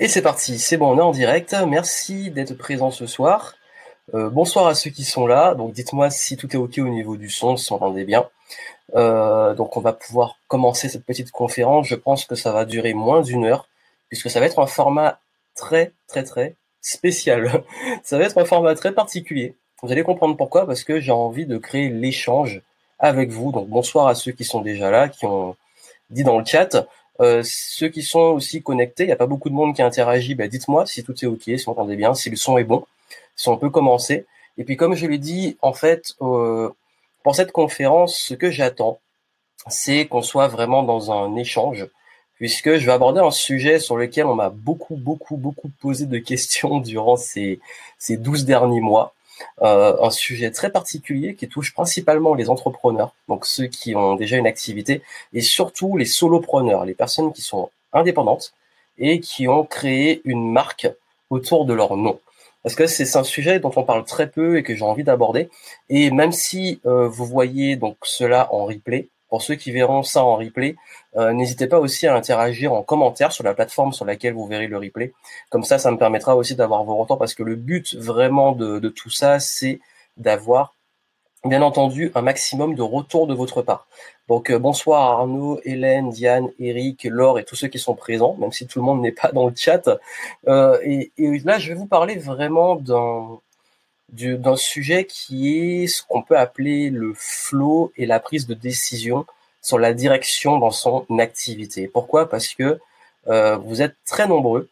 Et c'est parti, c'est bon, on est en direct. Merci d'être présent ce soir. Euh, bonsoir à ceux qui sont là. Donc dites-moi si tout est ok au niveau du son, si entendez bien. Euh, donc on va pouvoir commencer cette petite conférence. Je pense que ça va durer moins d'une heure, puisque ça va être un format très très très spécial. ça va être un format très particulier. Vous allez comprendre pourquoi, parce que j'ai envie de créer l'échange avec vous. Donc bonsoir à ceux qui sont déjà là, qui ont dit dans le chat. Euh, ceux qui sont aussi connectés, il n'y a pas beaucoup de monde qui interagit, bah, dites-moi si tout est OK, si vous entendez bien, si le son est bon, si on peut commencer. Et puis comme je l'ai dit, en fait, euh, pour cette conférence, ce que j'attends, c'est qu'on soit vraiment dans un échange, puisque je vais aborder un sujet sur lequel on m'a beaucoup, beaucoup, beaucoup posé de questions durant ces, ces 12 derniers mois. Euh, un sujet très particulier qui touche principalement les entrepreneurs, donc ceux qui ont déjà une activité, et surtout les solopreneurs, les personnes qui sont indépendantes et qui ont créé une marque autour de leur nom. Parce que c'est un sujet dont on parle très peu et que j'ai envie d'aborder. Et même si euh, vous voyez donc cela en replay, pour ceux qui verront ça en replay, euh, n'hésitez pas aussi à interagir en commentaire sur la plateforme sur laquelle vous verrez le replay. Comme ça, ça me permettra aussi d'avoir vos retours parce que le but vraiment de, tout ça, c'est d'avoir bien entendu un maximum de retours de votre part. Donc euh, bonsoir Arnaud, Hélène, Diane, Eric, Laure et tous ceux qui sont présents, même si tout le monde n'est pas dans le chat. Euh, et, et, là, je vais vous parler vraiment d'un d'un sujet qui est ce qu'on peut appeler le flow et la prise de décision sur la direction dans son activité. Pourquoi? Parce que euh, vous êtes très nombreux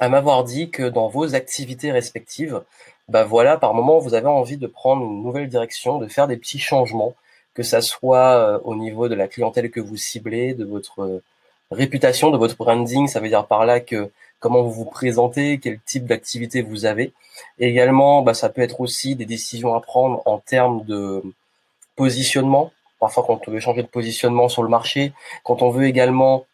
à m'avoir dit que dans vos activités respectives, bah voilà, par moment, vous avez envie de prendre une nouvelle direction, de faire des petits changements, que ça soit euh, au niveau de la clientèle que vous ciblez, de votre réputation, de votre branding. Ça veut dire par là que comment vous vous présentez, quel type d'activité vous avez. également, bah, ça peut être aussi des décisions à prendre en termes de positionnement. Parfois, quand on veut changer de positionnement sur le marché, quand on veut également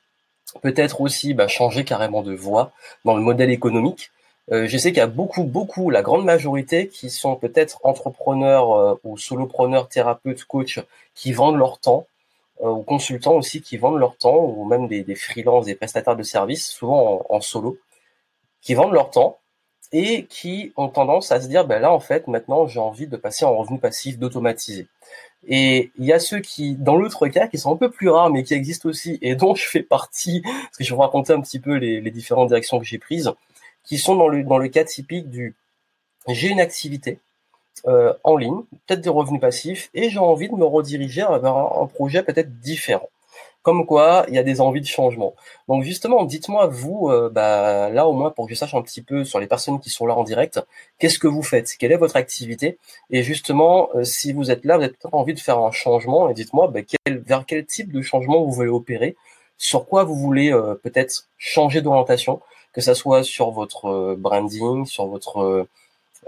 peut-être aussi bah, changer carrément de voie dans le modèle économique. Euh, je sais qu'il y a beaucoup, beaucoup, la grande majorité qui sont peut-être entrepreneurs euh, ou solopreneurs, thérapeutes, coachs, qui vendent leur temps, euh, ou consultants aussi qui vendent leur temps, ou même des, des freelances, des prestataires de services, souvent en, solo, qui vendent leur temps et qui ont tendance à se dire, ben là, en fait, maintenant, j'ai envie de passer en revenu passif, d'automatiser. Et il y a ceux qui, dans l'autre cas, qui sont un peu plus rares, mais qui existent aussi, et dont je fais partie, parce que je vais vous raconter un petit peu les, les différentes directions que j'ai prises, qui sont dans le, dans le cas typique du j'ai une activité, euh, en ligne, peut-être des revenus passifs, et j'ai envie de me rediriger vers un, projet peut-être différent. Comme quoi, il y a des envies de changement. Donc justement, dites-moi vous, euh, bah, là au moins pour que je sache un petit peu sur les personnes qui sont là en direct, qu'est-ce que vous faites, quelle est votre activité, et justement, euh, si vous êtes là, vous avez peut-être envie de faire un changement, et dites-moi bah, quel, vers quel type de changement vous voulez opérer, sur quoi vous voulez peut-être changer d'orientation, que ça soit sur votre branding, sur votre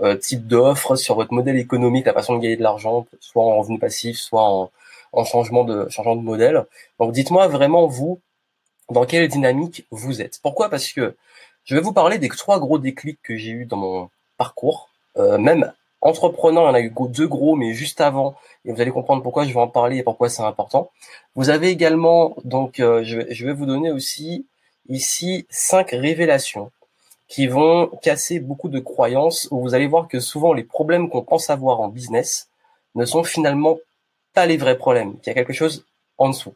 euh, type d'offre, sur votre modèle économique, la façon de gagner de l'argent, soit en revenu passif, soit en, en changement de changement de modèle. Donc dites-moi vraiment vous dans quelle dynamique vous êtes. Pourquoi? Parce que je vais vous parler des trois gros déclics que j'ai eu dans mon parcours. Euh, même entreprenant, il y en a eu deux gros, mais juste avant, et vous allez comprendre pourquoi je vais en parler et pourquoi c'est important. Vous avez également, donc, euh, je, je, vais vous donner aussi ici cinq révélations qui vont casser beaucoup de croyances où vous allez voir que souvent les problèmes qu'on pense avoir en business ne sont finalement pas les vrais problèmes, qu'il y a quelque chose en dessous.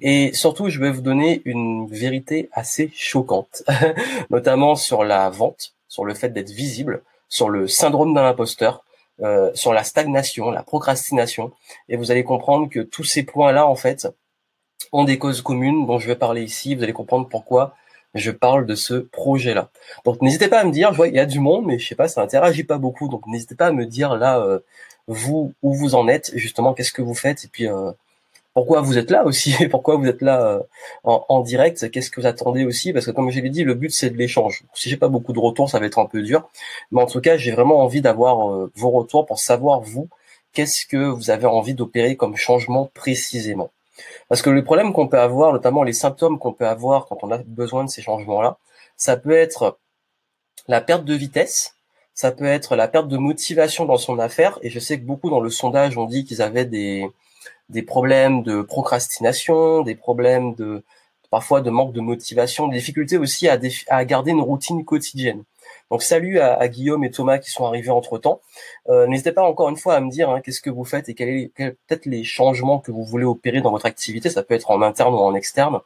Et surtout, je vais vous donner une vérité assez choquante, notamment sur la vente, sur le fait d'être visible, sur le syndrome d'un imposteur, euh, sur la stagnation, la procrastination. Et vous allez comprendre que tous ces points-là, en fait, ont des causes communes dont je vais parler ici. Vous allez comprendre pourquoi je parle de ce projet-là. Donc n'hésitez pas à me dire, je vois il y a du monde, mais je sais pas, ça interagit pas beaucoup. Donc n'hésitez pas à me dire là, euh, vous où vous en êtes, justement, qu'est-ce que vous faites, et puis euh, pourquoi vous êtes là aussi, et pourquoi vous êtes là euh, en, direct, qu'est-ce que vous attendez aussi, parce que comme je l'ai dit, le but c'est de l'échange. Si j'ai pas beaucoup de retours, ça va être un peu dur, mais en tout cas, j'ai vraiment envie d'avoir vos retours pour savoir vous, qu'est-ce que vous avez envie d'opérer comme changement précisément. Parce que le problème qu'on peut avoir, notamment les symptômes qu'on peut avoir quand on a besoin de ces changements-là, ça peut être la perte de vitesse, ça peut être la perte de motivation dans son affaire. Et je sais que beaucoup dans le sondage ont dit qu'ils avaient des, des problèmes de procrastination, des problèmes de parfois de manque de motivation, des difficultés aussi à, à garder une routine quotidienne. Donc salut à, Guillaume et Thomas qui sont arrivés entre temps. Euh, n'hésitez pas encore une fois à me dire hein, qu'est-ce que vous faites et quels est, peut-être les changements que vous voulez opérer dans votre activité. Ça peut être en interne ou en externe.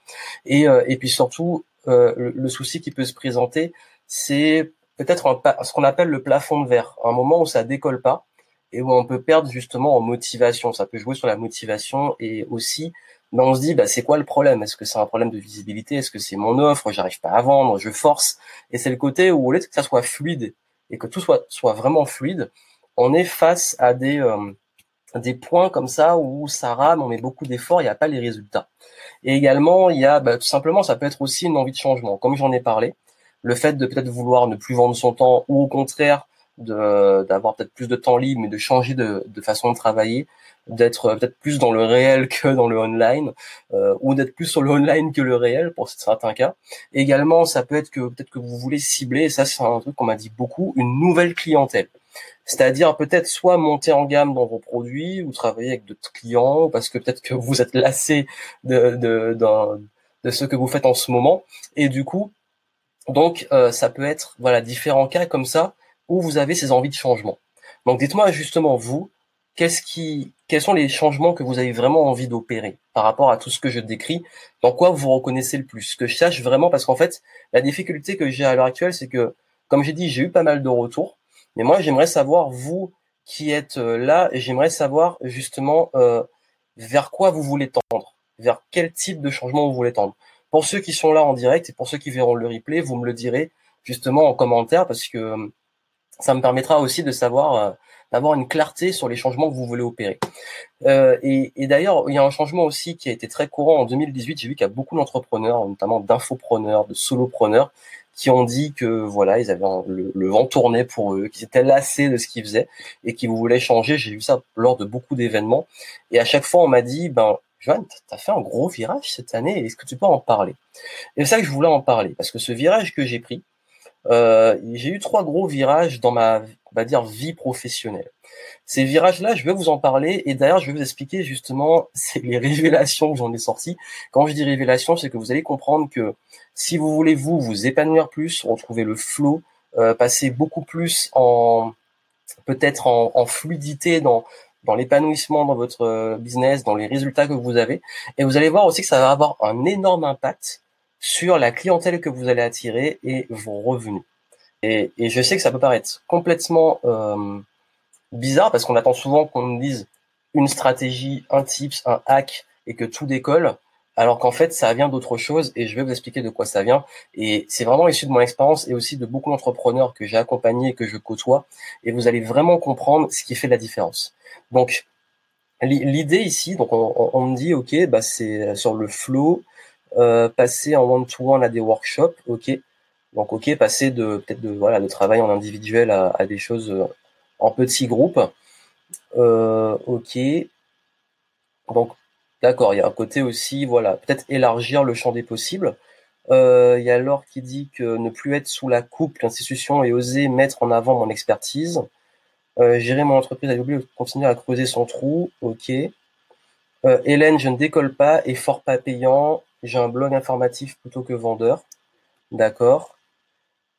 Et, euh, et puis surtout, euh, le, souci qui peut se présenter, c'est peut-être ce qu'on appelle le plafond de verre, un moment où ça décolle pas et où on peut perdre justement en motivation. Ça peut jouer sur la motivation et aussi, ben on se dit, bah, c'est quoi le problème? Est-ce que c'est un problème de visibilité? Est-ce que c'est mon offre? J'arrive pas à vendre, je force. Et c'est le côté où, au lieu que ça soit fluide et que tout soit, soit vraiment fluide, on est face à des, euh, des points comme ça où ça rame, on met beaucoup d'efforts, il n'y a pas les résultats. Et également, il y a bah, tout simplement, ça peut être aussi une envie de changement. Comme j'en ai parlé, le fait de peut-être vouloir ne plus vendre son temps ou au contraire d'avoir peut-être plus de temps libre, mais de changer de, de façon de travailler, d'être peut-être plus dans le réel que dans le online, euh, ou d'être plus sur le online que le réel pour certains cas. également, ça peut être que peut-être que vous voulez cibler, et ça c'est un truc qu'on m'a dit beaucoup, une nouvelle clientèle. C'est-à-dire peut-être soit monter en gamme dans vos produits ou travailler avec d'autres clients parce que peut-être que vous êtes lassé de, de, de, de, ce que vous faites en ce moment. Et du coup, donc euh, ça peut être voilà différents cas comme ça où vous avez ces envies de changement. Donc dites-moi justement vous, qu'est-ce qui, quels sont les changements que vous avez vraiment envie d'opérer par rapport à tout ce que je décris? Dans quoi vous reconnaissez le plus? Que je sache vraiment parce qu'en fait, la difficulté que j'ai à l'heure actuelle, c'est que, comme j'ai dit, j'ai eu pas mal de retours, mais moi j'aimerais savoir vous qui êtes euh, là, j'aimerais savoir justement euh, vers quoi vous voulez tendre, vers quel type de changement vous voulez tendre? Pour ceux qui sont là en direct et pour ceux qui verront le replay, vous me le direz justement en commentaire parce que ça me permettra aussi de savoir euh, d'avoir une clarté sur les changements que vous voulez opérer. Euh, et, et d'ailleurs, il y a un changement aussi qui a été très courant en 2018. J'ai vu qu'il y a beaucoup d'entrepreneurs, notamment d'infopreneurs, de solopreneurs, qui ont dit que voilà, ils avaient le, vent tourné pour eux, qu'ils étaient lassés de ce qu'ils faisaient et qu'ils voulaient changer. J'ai vu ça lors de beaucoup d'événements. Et à chaque fois, on m'a dit, ben, Joanne, tu as fait un gros virage cette année. Est-ce que tu peux en parler? Et c'est ça que je voulais en parler parce que ce virage que j'ai pris, euh, j'ai eu trois gros virages dans ma, on va dire, vie professionnelle. Ces virages-là, je vais vous en parler et d'ailleurs, je vais vous expliquer justement c'est les révélations que j'en ai sorties. Quand je dis révélations, c'est que vous allez comprendre que si vous voulez vous vous épanouir plus, retrouver le flow, euh, passer beaucoup plus en peut-être en, en, fluidité dans dans l'épanouissement dans votre euh, business, dans les résultats que vous avez, et vous allez voir aussi que ça va avoir un énorme impact sur la clientèle que vous allez attirer et vos revenus. Et, et je sais que ça peut paraître complètement euh, bizarre parce qu'on attend souvent qu'on nous dise une stratégie, un tips, un hack et que tout décolle, alors qu'en fait ça vient d'autre chose et je vais vous expliquer de quoi ça vient. Et c'est vraiment issu de mon expérience et aussi de beaucoup d'entrepreneurs que j'ai accompagnés et que je côtoie et vous allez vraiment comprendre ce qui fait la différence. Donc l'idée ici, donc on, on, me dit ok, bah c'est sur le flow, euh, passer en one-to-one à des workshops, ok. Donc ok, passer de peut-être de voilà de travail en individuel à, des choses euh, en petits groupes. Euh, ok. Donc d'accord, il y a un côté aussi, voilà, peut-être élargir le champ des possibles. Il y a Laure qui dit que ne plus être sous la coupe l'institution et oser mettre en avant mon expertise. Gérer mon entreprise à oublier continuer à creuser son trou. Ok. Hélène, je ne décolle pas et fort pas payant. J'ai un blog informatif plutôt que vendeur. D'accord.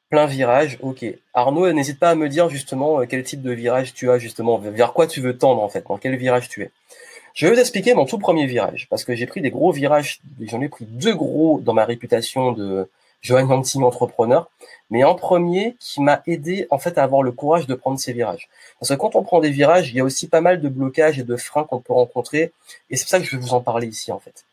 Plein virage, ok. Arnaud, n'hésite pas à me dire justement euh, quel type de virage tu as justement, vers quoi tu veux tendre en fait, dans quel virage tu es. Je vais vous expliquer mon tout premier virage, parce que j'ai pris des gros virages, j'en ai pris deux gros dans ma réputation de Johan Yanting entrepreneur, mais en premier qui m'a aidé en fait à avoir le courage de prendre ces virages. Parce que quand on prend des virages, il y a aussi pas mal de blocages et de freins qu'on peut rencontrer, et c'est pour ça que je vais vous en parler ici en fait.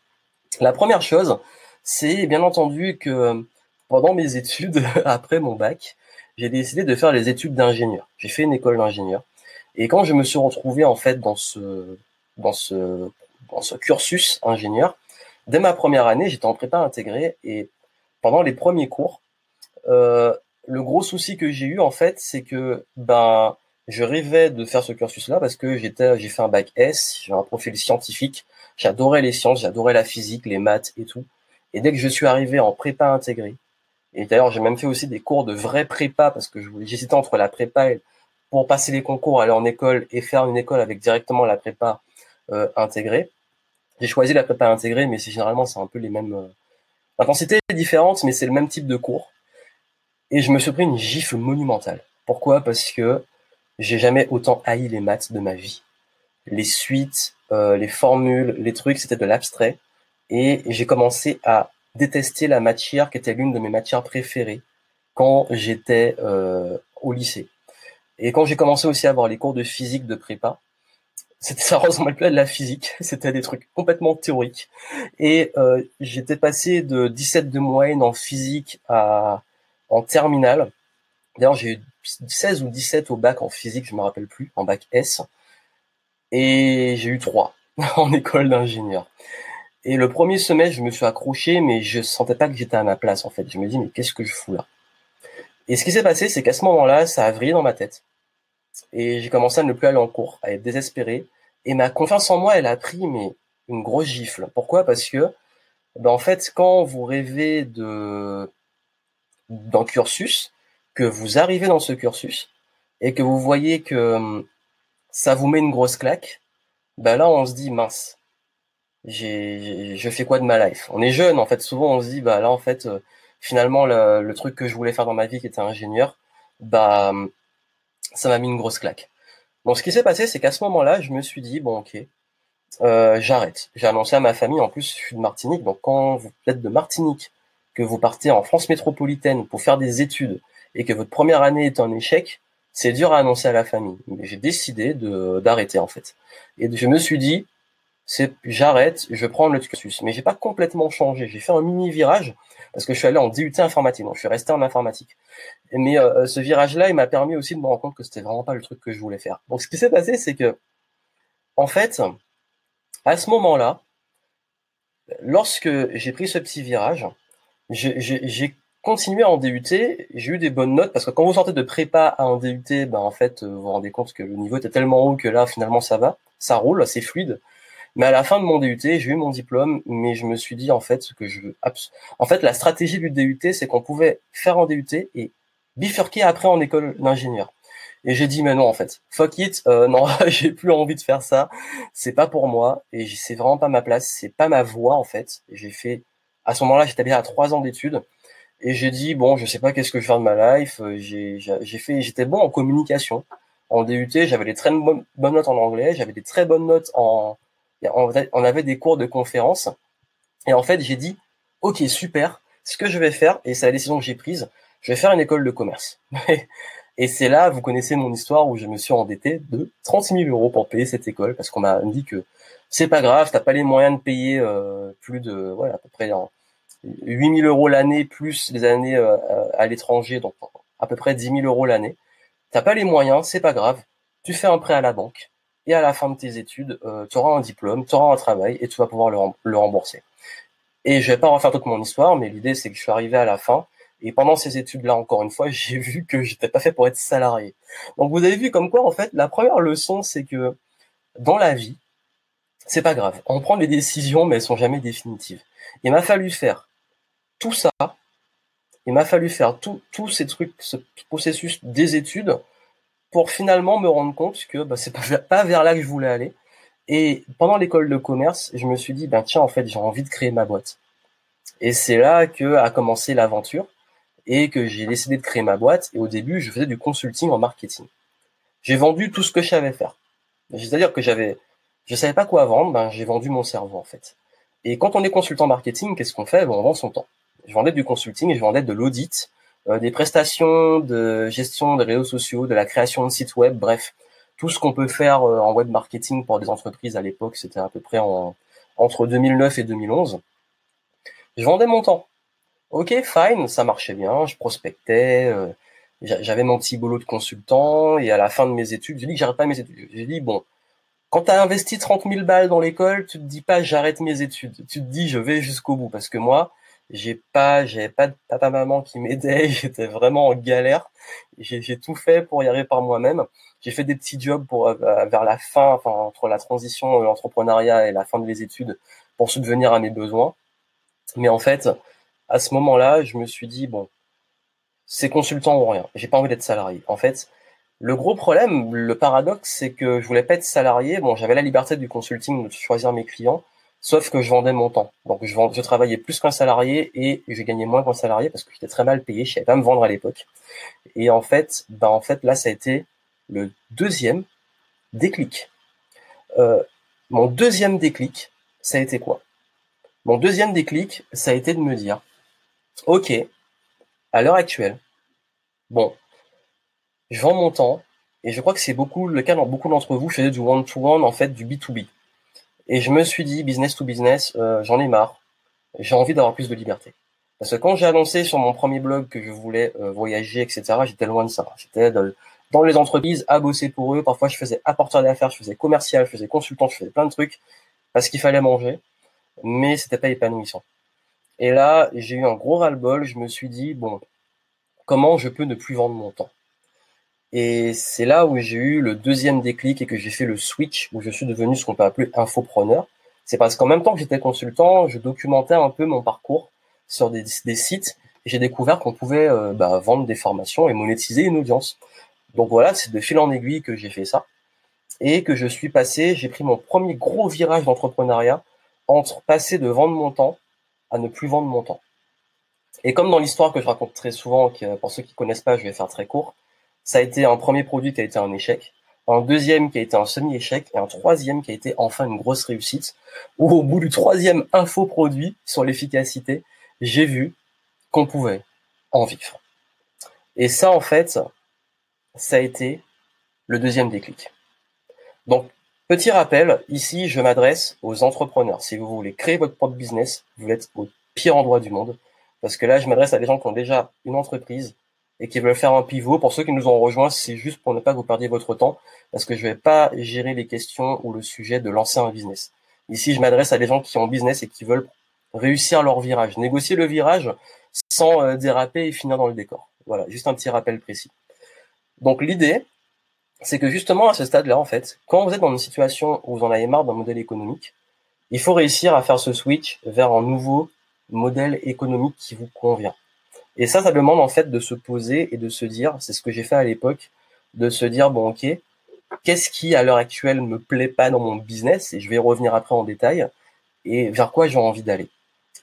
La première chose, c'est bien entendu que pendant mes études, après mon bac, j'ai décidé de faire les études d'ingénieur. J'ai fait une école d'ingénieur. Et quand je me suis retrouvé en fait dans ce, dans ce, dans ce cursus ingénieur, dès ma première année, j'étais en prépa intégrée et pendant les premiers cours, euh, le gros souci que j'ai eu en fait, c'est que ben je rêvais de faire ce cursus-là parce que j'étais, j'ai fait un bac S, j'ai un profil scientifique, J'adorais les sciences, j'adorais la physique, les maths et tout. Et dès que je suis arrivé en prépa intégrée, et d'ailleurs j'ai même fait aussi des cours de vraie prépa parce que j'hésitais entre la prépa et, pour passer les concours, aller en école et faire une école avec directement la prépa euh, intégrée. J'ai choisi la prépa intégrée, mais c'est généralement c'est un peu les mêmes euh, L'intensité est différente, mais c'est le même type de cours. Et je me suis pris une gifle monumentale. Pourquoi? Parce que j'ai jamais autant haï les maths de ma vie. Les suites, euh, les formules, les trucs, c'était de l'abstrait. Et j'ai commencé à détester la matière qui était l'une de mes matières préférées quand j'étais euh, au lycée. Et quand j'ai commencé aussi à avoir les cours de physique de prépa, c'était ça ressemblait plus à de la physique, c'était des trucs complètement théoriques. Et euh, j'étais passé de 17 de moyenne en physique à en terminale. D'ailleurs, j'ai eu 16 ou 17 au bac en physique, je me rappelle plus, en bac S. Et j'ai eu 3 en école d'ingénieur. Et le premier semestre, je me suis accroché, mais je sentais pas que j'étais à ma place, en fait. Je me dis, mais qu'est-ce que je fous là? Et ce qui s'est passé, c'est qu'à ce moment-là, ça a vrillé dans ma tête. Et j'ai commencé à ne plus aller en cours, à être désespéré. Et ma confiance en moi, elle a pris mais une grosse gifle. Pourquoi? Parce que, ben en fait, quand vous rêvez de d'un cursus, que vous arrivez dans ce cursus et que vous voyez que hum, ça vous met une grosse claque, ben là on se dit mince, j'ai je fais quoi de ma life? On est jeune en fait, souvent on se dit bah là en fait euh, finalement le, truc que je voulais faire dans ma vie qui était ingénieur, bah hum, ça m'a mis une grosse claque. Bon, ce qui s'est passé, c'est qu'à ce moment-là, je me suis dit, bon, ok, euh, j'arrête. J'ai annoncé à ma famille, en plus, je suis de Martinique, donc quand vous êtes de Martinique, que vous partez en France métropolitaine pour faire des études et que votre première année est un échec, c'est dur à annoncer à la famille. Mais j'ai décidé de d'arrêter en fait. Et je me suis dit, j'arrête, je prends le cursus. Mais j'ai pas complètement changé. J'ai fait un mini virage parce que je suis allé en DUT informatique, donc je suis resté en informatique. Mais euh, ce virage-là, il m'a permis aussi de me rendre compte que c'était vraiment pas le truc que je voulais faire. Donc ce qui s'est passé, c'est que, en fait, à ce moment-là, lorsque j'ai pris ce petit virage, j'ai continué en DUT, j'ai eu des bonnes notes parce que quand vous sortez de prépa à en DUT, ben en fait, vous vous rendez compte que le niveau était tellement haut que là, finalement, ça va, ça roule, c'est fluide. Mais à la fin de mon DUT, j'ai eu mon diplôme, mais je me suis dit en fait ce que je veux. En fait, la stratégie du DUT, c'est qu'on pouvait faire en DUT et bifurquer après en école d'ingénieur. Et j'ai dit mais non en fait, fuck it, euh, non, j'ai plus envie de faire ça, c'est pas pour moi et c'est vraiment pas ma place, c'est pas ma voie en fait. J'ai fait à ce moment-là, j'étais bien à trois ans d'études et j'ai dit bon, je sais pas qu'est-ce que je vais faire de ma life. J'ai j'ai fait, j'étais bon en communication. En DUT, j'avais des très bonnes notes en anglais, j'avais des très bonnes notes en on avait des cours de conférence. Et en fait, j'ai dit, OK, super, ce que je vais faire, et c'est la décision que j'ai prise, je vais faire une école de commerce. et c'est là, vous connaissez mon histoire où je me suis endetté de 30 000 euros pour payer cette école, parce qu'on m'a dit que c'est pas grave, t'as pas les moyens de payer euh, plus de, voilà, à peu près 8 000 euros l'année, plus les années euh, à l'étranger, donc à peu près 10 000 euros l'année. T'as pas les moyens, c'est pas grave. Tu fais un prêt à la banque et à la fin de tes études, euh, tu auras un diplôme, tu auras un travail et tu vas pouvoir le, rembourser. Et je vais pas refaire toute mon histoire, mais l'idée c'est que je suis arrivé à la fin et pendant ces études-là, encore une fois, j'ai vu que j'étais pas fait pour être salarié. Donc vous avez vu comme quoi, en fait, la première leçon, c'est que dans la vie, c'est pas grave. On prend des décisions, mais elles sont jamais définitives. Il m'a fallu faire tout ça. Il m'a fallu faire tous ces trucs, ce processus des études pour finalement me rendre compte que bah, c'est pas, vers là que je voulais aller. Et pendant l'école de commerce, je me suis dit, ben tiens, en fait, j'ai envie de créer ma boîte. Et c'est là que a commencé l'aventure et que j'ai décidé de créer ma boîte. Et au début, je faisais du consulting en marketing. J'ai vendu tout ce que je savais faire. C'est-à-dire que j'avais, je savais pas quoi vendre, ben j'ai vendu mon cerveau en fait. Et quand on est consultant marketing, qu'est-ce qu'on fait? Ben, On vend son temps. Je vendais du consulting je vendais de l'audit euh, des prestations de gestion des réseaux sociaux, de la création de sites web, bref, tout ce qu'on peut faire euh, en web marketing pour des entreprises à l'époque, c'était à peu près en, entre 2009 et 2011. Je vendais mon temps. Ok, fine, ça marchait bien, je prospectais, euh, j'avais mon petit boulot de consultant, et à la fin de mes études, j'ai dit que j'arrête pas mes études. J'ai dit, bon, quand tu as investi 30 000 balles dans l'école, tu te dis pas j'arrête mes études. Tu te dis je vais jusqu'au bout. Parce que moi, j'ai pas, j'avais pas de papa maman qui m'aidait, j'étais vraiment en galère. J'ai tout fait pour y arriver par moi-même. J'ai fait des petits jobs pour euh, vers la fin, enfin entre la transition de l'entrepreneuriat et la fin de mes études pour subvenir à mes besoins. Mais en fait, à ce moment-là, je me suis dit bon, ces consultants ou rien. J'ai pas envie d'être salarié. En fait, le gros problème, le paradoxe, c'est que je voulais pas être salarié. Bon, j'avais la liberté du consulting de choisir mes clients, Sauf que je vendais mon temps. Donc je, travaillais plus qu'un salarié et je gagnais moins qu'un salarié parce que j'étais très mal payé, je savais pas me vendre à l'époque. Et en fait, ben en fait là ça a été le deuxième déclic. Euh, mon deuxième déclic, ça a été quoi? Mon deuxième déclic, ça a été de me dire, ok, à l'heure actuelle, bon, je vends mon temps, et je crois que c'est beaucoup le cas dans beaucoup d'entre vous, je faisais du one-to-one, en fait, du B2B. Et je me suis dit, business to business, euh, j'en ai marre, j'ai envie d'avoir plus de liberté. Parce que quand j'ai annoncé sur mon premier blog que je voulais euh, voyager, etc., j'étais loin de ça. J'étais dans, les entreprises à bosser pour eux. Parfois, je faisais apporteur d'affaires, je faisais commercial, je faisais consultant, je faisais plein de trucs parce qu'il fallait manger, mais c'était pas épanouissant. Et là, j'ai eu un gros ras-le-bol. Je me suis dit, bon, comment je peux ne plus vendre mon temps? Et c'est là où j'ai eu le deuxième déclic et que j'ai fait le switch, où je suis devenu ce qu'on peut appeler infopreneur. C'est parce qu'en même temps que j'étais consultant, je documentais un peu mon parcours sur des, sites et j'ai découvert qu'on pouvait euh, bah, vendre des formations et monétiser une audience. Donc voilà, c'est de fil en aiguille que j'ai fait ça et que je suis passé, j'ai pris mon premier gros virage d'entrepreneuriat entre passer de vendre mon temps à ne plus vendre mon temps. Et comme dans l'histoire que je raconte très souvent, pour ceux qui connaissent pas, je vais faire très court, ça a été un premier produit qui a été un échec, un deuxième qui a été un semi-échec et un troisième qui a été enfin une grosse réussite, où au bout du troisième infoproduit sur l'efficacité, j'ai vu qu'on pouvait en vivre. Et ça, en fait, ça a été le deuxième déclic. Donc, petit rappel, ici, je m'adresse aux entrepreneurs. Si vous voulez créer votre propre business, vous êtes au pire endroit du monde. Parce que là, je m'adresse à des gens qui ont déjà une entreprise et qui veulent faire un pivot. Pour ceux qui nous ont rejoints, c'est juste pour ne pas que vous perdiez votre temps, parce que je vais pas gérer les questions ou le sujet de lancer un business. Ici, je m'adresse à des gens qui ont business et qui veulent réussir leur virage, négocier le virage sans euh, déraper et finir dans le décor. Voilà, juste un petit rappel précis. Donc l'idée, c'est que justement à ce stade-là, en fait, quand vous êtes dans une situation où vous en avez marre d'un modèle économique, il faut réussir à faire ce switch vers un nouveau modèle économique qui vous convient. Et ça, ça demande en fait de se poser et de se dire, c'est ce que j'ai fait à l'époque, de se dire, bon ok, qu'est-ce qui à l'heure actuelle me plaît pas dans mon business, et je vais revenir après en détail, et vers quoi j'ai envie d'aller.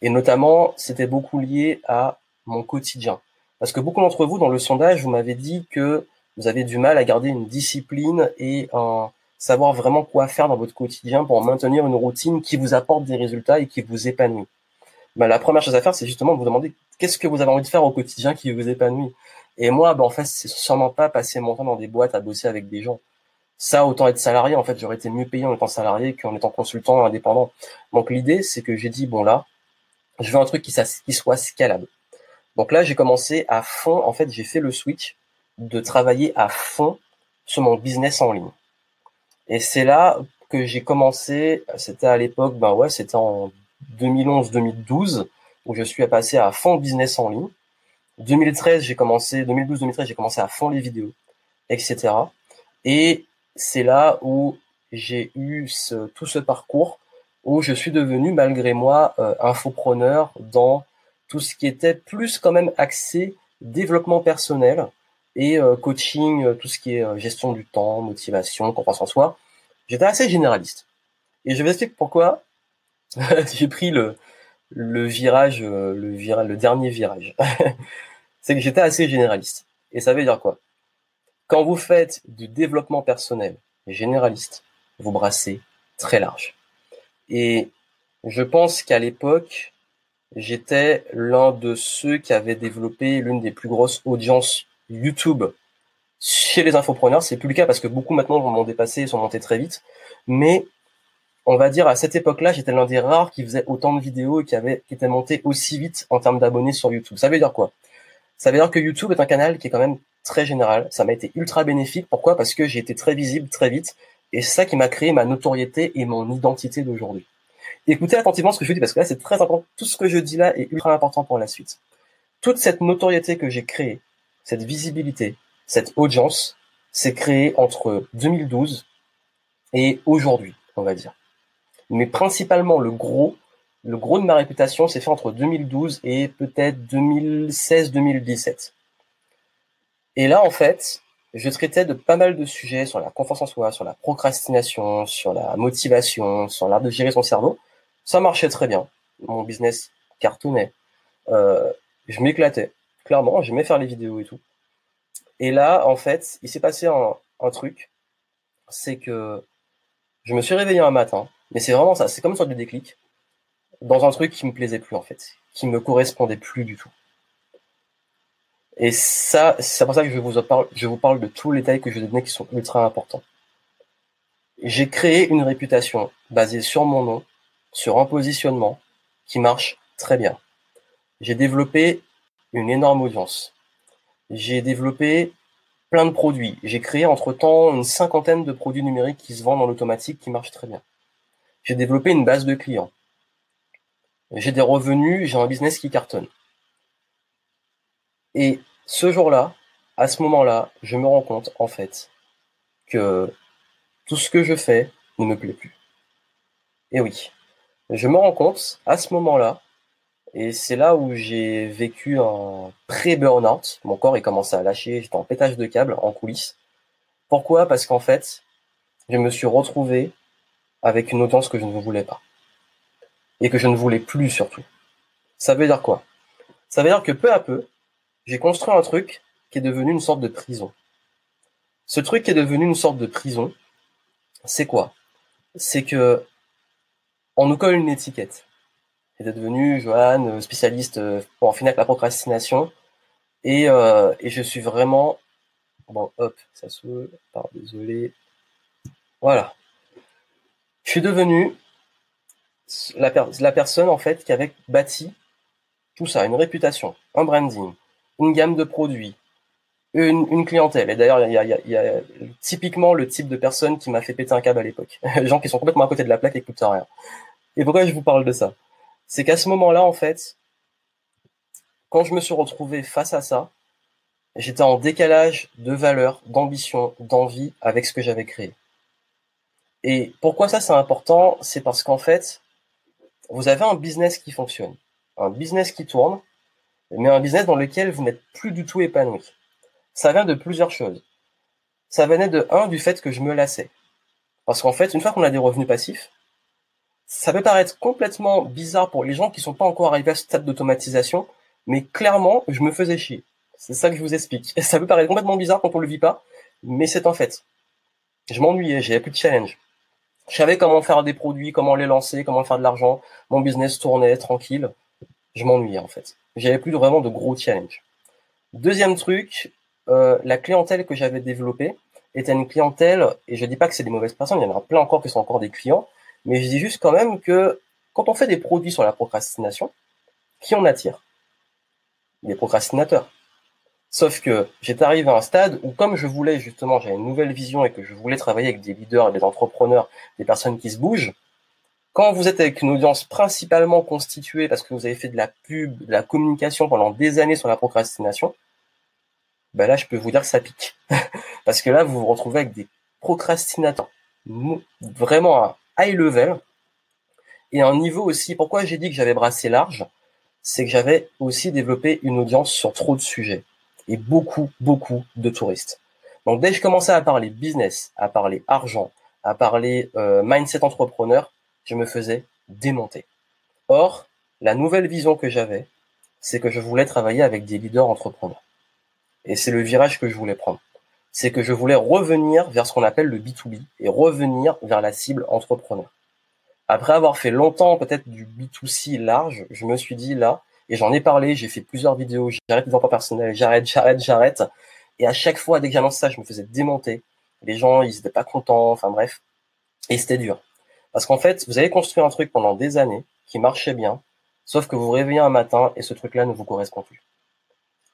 Et notamment, c'était beaucoup lié à mon quotidien. Parce que beaucoup d'entre vous, dans le sondage, vous m'avez dit que vous avez du mal à garder une discipline et un savoir vraiment quoi faire dans votre quotidien pour maintenir une routine qui vous apporte des résultats et qui vous épanouit. Ben, la première chose à faire, c'est justement de vous demander qu'est-ce que vous avez envie de faire au quotidien qui vous épanouit. Et moi, ben, en fait, c'est sûrement pas passer mon temps dans des boîtes à bosser avec des gens. Ça, autant être salarié, en fait, j'aurais été mieux payé en étant salarié qu'en étant consultant indépendant. Donc l'idée, c'est que j'ai dit, bon là, je veux un truc qui, qui soit scalable. Donc là, j'ai commencé à fond, en fait, j'ai fait le switch de travailler à fond sur mon business en ligne. Et c'est là que j'ai commencé, c'était à l'époque, ben ouais, c'était en 2011-2012, où je suis passé à fond business en ligne. 2013, j'ai commencé, 2012-2013, j'ai commencé à fond les vidéos, etc. Et c'est là où j'ai eu tout ce parcours où je suis devenu, malgré moi, euh, infopreneur dans tout ce qui était plus quand même axé développement personnel, et euh, coaching, euh, tout ce qui est euh, gestion du temps, motivation, confiance en soi. J'étais assez généraliste. Et je vais expliquer pourquoi j'ai pris le, le virage, le, virage, le dernier virage. c'est que j'étais assez généraliste. Et ça veut dire quoi? Quand vous faites du développement personnel généraliste, vous brassez très large. Et je pense qu'à l'époque, j'étais l'un de ceux qui avaient développé l'une des plus grosses audiences YouTube chez les infopreneurs, c'est plus le cas parce que beaucoup maintenant m'ont dépassé et sont montés très vite. Mais on va dire à cette époque-là, j'étais l'un des rares qui faisait autant de vidéos et qui avait qui était monté aussi vite en termes d'abonnés sur YouTube. Ça veut dire quoi? Ça veut dire que YouTube est un canal qui est quand même très général. Ça m'a été ultra bénéfique. Pourquoi? Parce que j'ai été très visible très vite et c'est ça qui m'a créé ma notoriété et mon identité d'aujourd'hui. Écoutez attentivement ce que je dis parce que là c'est très important. Tout ce que je dis là est ultra important pour la suite. Toute cette notoriété que j'ai créée cette visibilité, cette audience s'est créée entre 2012 et aujourd'hui, on va dire. Mais principalement, le gros, le gros de ma réputation s'est fait entre 2012 et peut-être 2016-2017. Et là, en fait, je traitais de pas mal de sujets sur la confiance en soi, sur la procrastination, sur la motivation, sur l'art de gérer son cerveau. Ça marchait très bien. Mon business cartonnait. Euh, je m'éclatais. Clairement, j'aimais faire les vidéos et tout. Et là, en fait, il s'est passé un, un truc. C'est que je me suis réveillé un matin. Mais c'est vraiment ça. C'est comme une sorte de déclic. Dans un truc qui me plaisait plus, en fait. Qui me correspondait plus du tout. Et ça, c'est pour ça que je vous parle, je vous parle de tous les détails que je donner qui sont ultra importants. J'ai créé une réputation basée sur mon nom, sur un positionnement qui marche très bien. J'ai développé une énorme audience. J'ai développé plein de produits. J'ai créé entre-temps une cinquantaine de produits numériques qui se vendent en automatique qui marchent très bien. J'ai développé une base de clients. J'ai des revenus, j'ai un business qui cartonne. Et ce jour-là, à ce moment-là, je me rends compte, en fait, que tout ce que je fais ne me plaît plus. Et oui, je me rends compte, à ce moment-là, et c'est là où j'ai vécu un pré-burnout. Mon corps est commencé à lâcher, j'étais en pétage de câble, en coulisses. Pourquoi? Parce qu'en fait, je me suis retrouvé avec une audience que je ne voulais pas. Et que je ne voulais plus surtout. Ça veut dire quoi? Ça veut dire que peu à peu, j'ai construit un truc qui est devenu une sorte de prison. Ce truc qui est devenu une sorte de prison, c'est quoi? C'est que on nous colle une étiquette. J'étais devenu Johan, spécialiste euh, pour en finir avec la procrastination. Et, euh, et je suis vraiment bon hop, ça se pardon, désolé. Voilà. Je suis devenu la, personne en fait qui avait bâti tout ça, une réputation, un branding, une gamme de produits, une, clientèle. Et d'ailleurs, il y a, typiquement le type de personne qui m'a fait péter un câble à l'époque. Les gens qui sont complètement à côté de la plaque et qui écoutent rien. Et pourquoi je vous parle de ça? C'est qu'à ce moment-là, en fait, quand je me suis retrouvé face à ça, j'étais en décalage de valeur, d'ambition, d'envie avec ce que j'avais créé. Et pourquoi ça c'est important? C'est parce qu'en fait, vous avez un business qui fonctionne, un business qui tourne, mais un business dans lequel vous n'êtes plus du tout épanoui. Ça vient de plusieurs choses. Ça venait de un du fait que je me lassais. Parce qu'en fait, une fois qu'on a des revenus passifs, ça peut paraître complètement bizarre pour les gens qui sont pas encore arrivés à ce stade d'automatisation, mais clairement, je me faisais chier. C'est ça que je vous explique. Ça peut paraître complètement bizarre quand on le vit pas, mais c'est en fait. Je m'ennuyais, j'avais plus de challenge. Je savais comment faire des produits, comment les lancer, comment faire de l'argent. Mon business tournait tranquille. Je m'ennuyais en fait. J'avais plus vraiment de gros challenges. Deuxième truc, euh, la clientèle que j'avais développée était une clientèle, et je dis pas que c'est des mauvaises personnes, il y en aura plein encore qui sont encore des clients, mais je dis juste quand même que quand on fait des produits sur la procrastination, qui on attire? Les procrastinateurs. Sauf que j'étais arrivé à un stade où, comme je voulais justement, j'avais une nouvelle vision et que je voulais travailler avec des leaders, des entrepreneurs, des personnes qui se bougent, quand vous êtes avec une audience principalement constituée parce que vous avez fait de la pub, de la communication pendant des années sur la procrastination, ben là, je peux vous dire que ça pique. parce que là, vous vous retrouvez avec des procrastinateurs vraiment à high level et un niveau aussi. Pourquoi j'ai dit que j'avais brassé large C'est que j'avais aussi développé une audience sur trop de sujets et beaucoup, beaucoup de touristes. Donc dès que je commençais à parler business, à parler argent, à parler euh, mindset entrepreneur, je me faisais démonter. Or, la nouvelle vision que j'avais, c'est que je voulais travailler avec des leaders entrepreneurs. Et c'est le virage que je voulais prendre. C'est que je voulais revenir vers ce qu'on appelle le B2B et revenir vers la cible entrepreneur. Après avoir fait longtemps peut-être du B2C large, je me suis dit là, et j'en ai parlé, j'ai fait plusieurs vidéos, j'arrête les emplois personnels, j'arrête, j'arrête, j'arrête. Et à chaque fois, dès que j'annonce ça, je me faisais démonter. Les gens, ils étaient pas contents, enfin bref. Et c'était dur. Parce qu'en fait, vous avez construit un truc pendant des années qui marchait bien, sauf que vous vous réveillez un matin et ce truc-là ne vous correspond plus.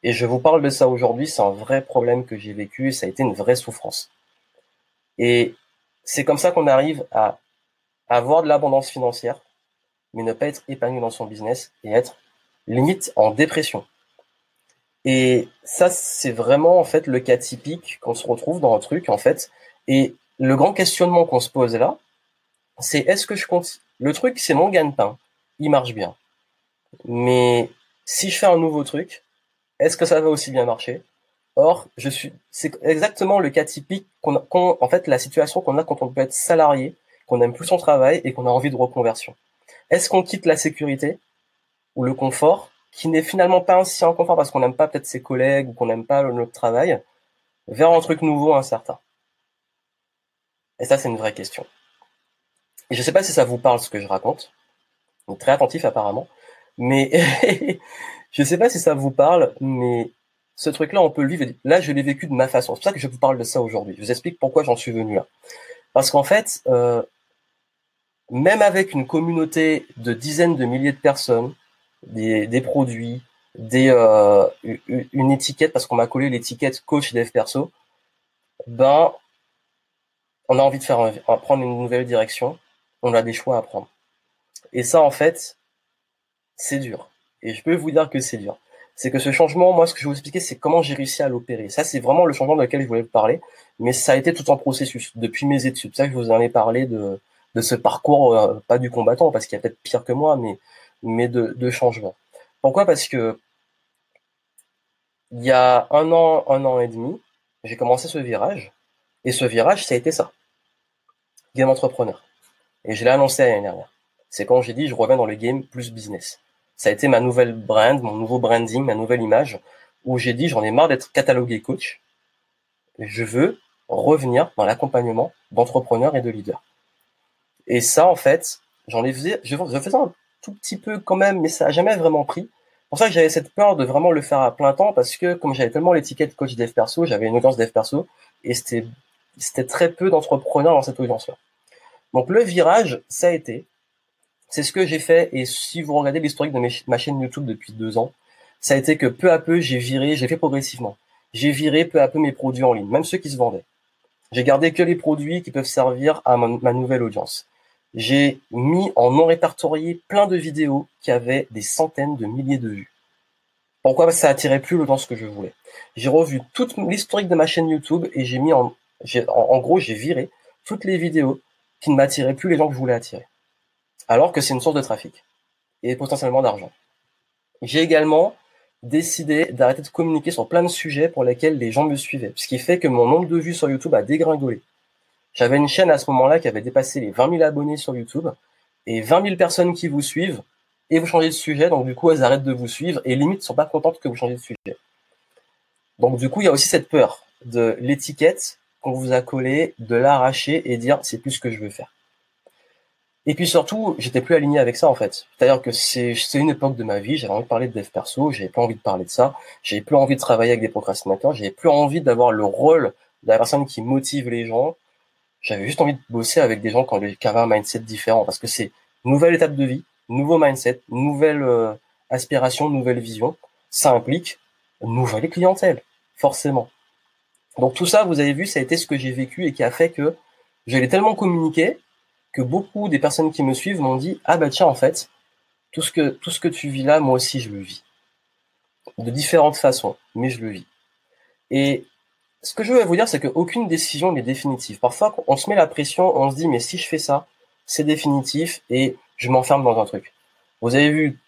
Et je vous parle de ça aujourd'hui, c'est un vrai problème que j'ai vécu, ça a été une vraie souffrance. Et c'est comme ça qu'on arrive à avoir de l'abondance financière, mais ne pas être épanoui dans son business et être limite en dépression. Et ça, c'est vraiment en fait le cas typique qu'on se retrouve dans un truc en fait. Et le grand questionnement qu'on se pose là, c'est est-ce que je compte Le truc, c'est mon gagne-pain, il marche bien. Mais si je fais un nouveau truc, est-ce que ça va aussi bien marcher? Or, je suis, c'est exactement le cas typique qu'on, a, en fait, la situation qu'on a quand on peut être salarié, qu'on n'aime plus son travail et qu'on a envie de reconversion. est-ce qu'on quitte la sécurité? Ou le confort, qui n'est finalement pas un confort parce qu'on n'aime pas peut-être ses collègues ou qu'on n'aime pas notre travail, vers un truc nouveau, incertain Et ça, c'est une vraie question. Et je sais pas si ça vous parle ce que je raconte. Donc, très attentif apparemment. Mais je sais pas si ça vous parle, mais ce truc-là, on peut le vivre. Là, je l'ai vécu de ma façon. C'est pour ça que je vous parle de ça aujourd'hui. Je vous explique pourquoi j'en suis venu là. Parce qu'en fait, euh, même avec une communauté de dizaines de milliers de personnes, des, produits, des, euh, une étiquette, parce qu'on m'a collé l'étiquette coach dev perso, ben, on a envie de faire prendre une nouvelle direction, on a des choix à prendre. Et ça, en fait, c'est dur. Et je peux vous dire que c'est dur. C'est que ce changement, moi, ce que je vais vous expliquer, c'est comment j'ai réussi à l'opérer. Ça, c'est vraiment le changement de lequel je voulais vous parler, mais ça a été tout en processus, depuis mes études. C'est ça que je vous en ai parlé de, de ce parcours, euh, pas du combattant, parce qu'il y a peut-être pire que moi, mais, mais de, changement. Pourquoi? Parce que il y a un an, un an et demi, j'ai commencé ce virage, et ce virage, ça a été ça. Game entrepreneur. Et je l'ai annoncé l'année dernière. C'est quand j'ai dit je reviens dans le game plus business. Ça a été ma nouvelle brand, mon nouveau branding, ma nouvelle image, où j'ai dit j'en ai marre d'être catalogué coach. Je veux revenir dans l'accompagnement d'entrepreneurs et de leaders. Et ça, en fait, j'en ai faisais un tout petit peu quand même, mais ça a jamais vraiment pris. C'est pour ça que j'avais cette peur de vraiment le faire à plein temps, parce que comme j'avais tellement l'étiquette coach dev perso, j'avais une audience dev perso, et c'était, c'était très peu d'entrepreneurs dans cette audience-là. Donc le virage, ça a été, c'est ce que j'ai fait, et si vous regardez l'historique de ma chaîne YouTube depuis deux ans, ça a été que peu à peu, j'ai viré, j'ai fait progressivement. J'ai viré peu à peu mes produits en ligne, même ceux qui se vendaient. J'ai gardé que les produits qui peuvent servir à ma, nouvelle audience. J'ai mis en non répertorié plein de vidéos qui avaient des centaines de milliers de vues. Pourquoi? Ça attirait plus l'audience que je voulais. J'ai revu toute l'historique de ma chaîne YouTube et j'ai mis en, en gros, j'ai viré toutes les vidéos qui ne m'attiraient plus les gens que je voulais attirer alors que c'est une source de trafic et potentiellement d'argent. J'ai également décidé d'arrêter de communiquer sur plein de sujets pour lesquels les gens me suivaient, ce qui fait que mon nombre de vues sur YouTube a dégringolé. J'avais une chaîne à ce moment-là qui avait dépassé les 20 000 abonnés sur YouTube et 20 000 personnes qui vous suivent et vous changez de sujet, donc du coup elles arrêtent de vous suivre et limite sont pas contentes que vous changez de sujet. Donc du coup il y a aussi cette peur de l'étiquette qu'on vous a collée, de l'arracher et dire c'est plus ce que je veux faire. Et puis surtout, j'étais plus aligné avec ça en fait. C'est-à-dire que c'est une époque de ma vie, j'avais envie de parler de dev perso, j'avais plus envie de parler de ça, j'avais plus envie de travailler avec des procrastinateurs, j'avais plus envie d'avoir le rôle de la personne qui motive les gens. J'avais juste envie de bosser avec des gens qui avaient un mindset différent parce que c'est nouvelle étape de vie, nouveau mindset, nouvelle euh, aspiration, nouvelle vision. Ça implique nouvelle clientèle, forcément. Donc tout ça, vous avez vu, ça a été ce que j'ai vécu et qui a fait que j'allais tellement communiquer que beaucoup des personnes qui me suivent m'ont dit ah bah tiens en fait tout ce que tout ce que tu vis là moi aussi je le vis de différentes façons mais je le vis et ce que je veux vous dire c'est qu'aucune décision n'est définitive parfois on se met la pression on se dit mais si je fais ça c'est définitif et je m'enferme dans un truc vous avez vu